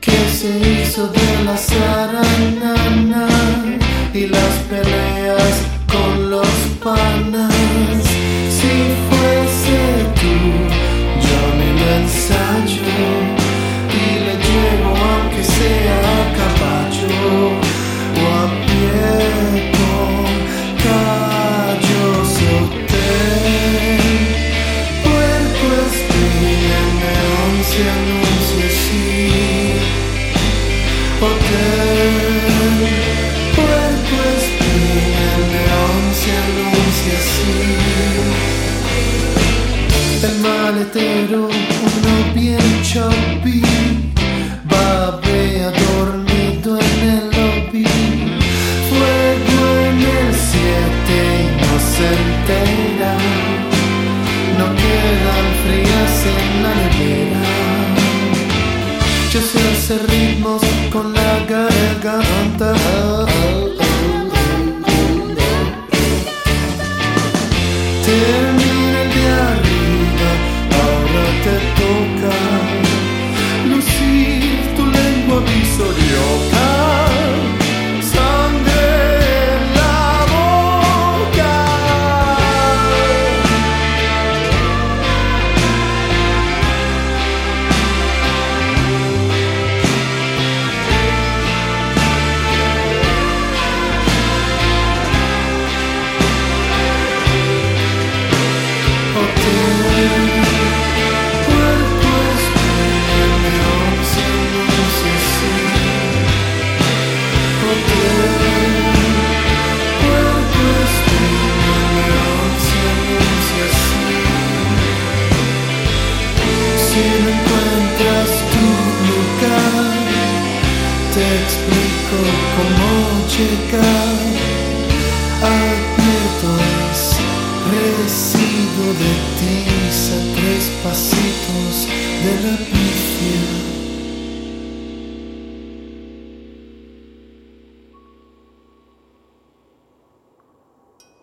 Que se hizo de la zaranana y las peleas con los panas. Si fuese tú, yo me lo y le llevo aunque sea a caballo o a pie con espía, neón se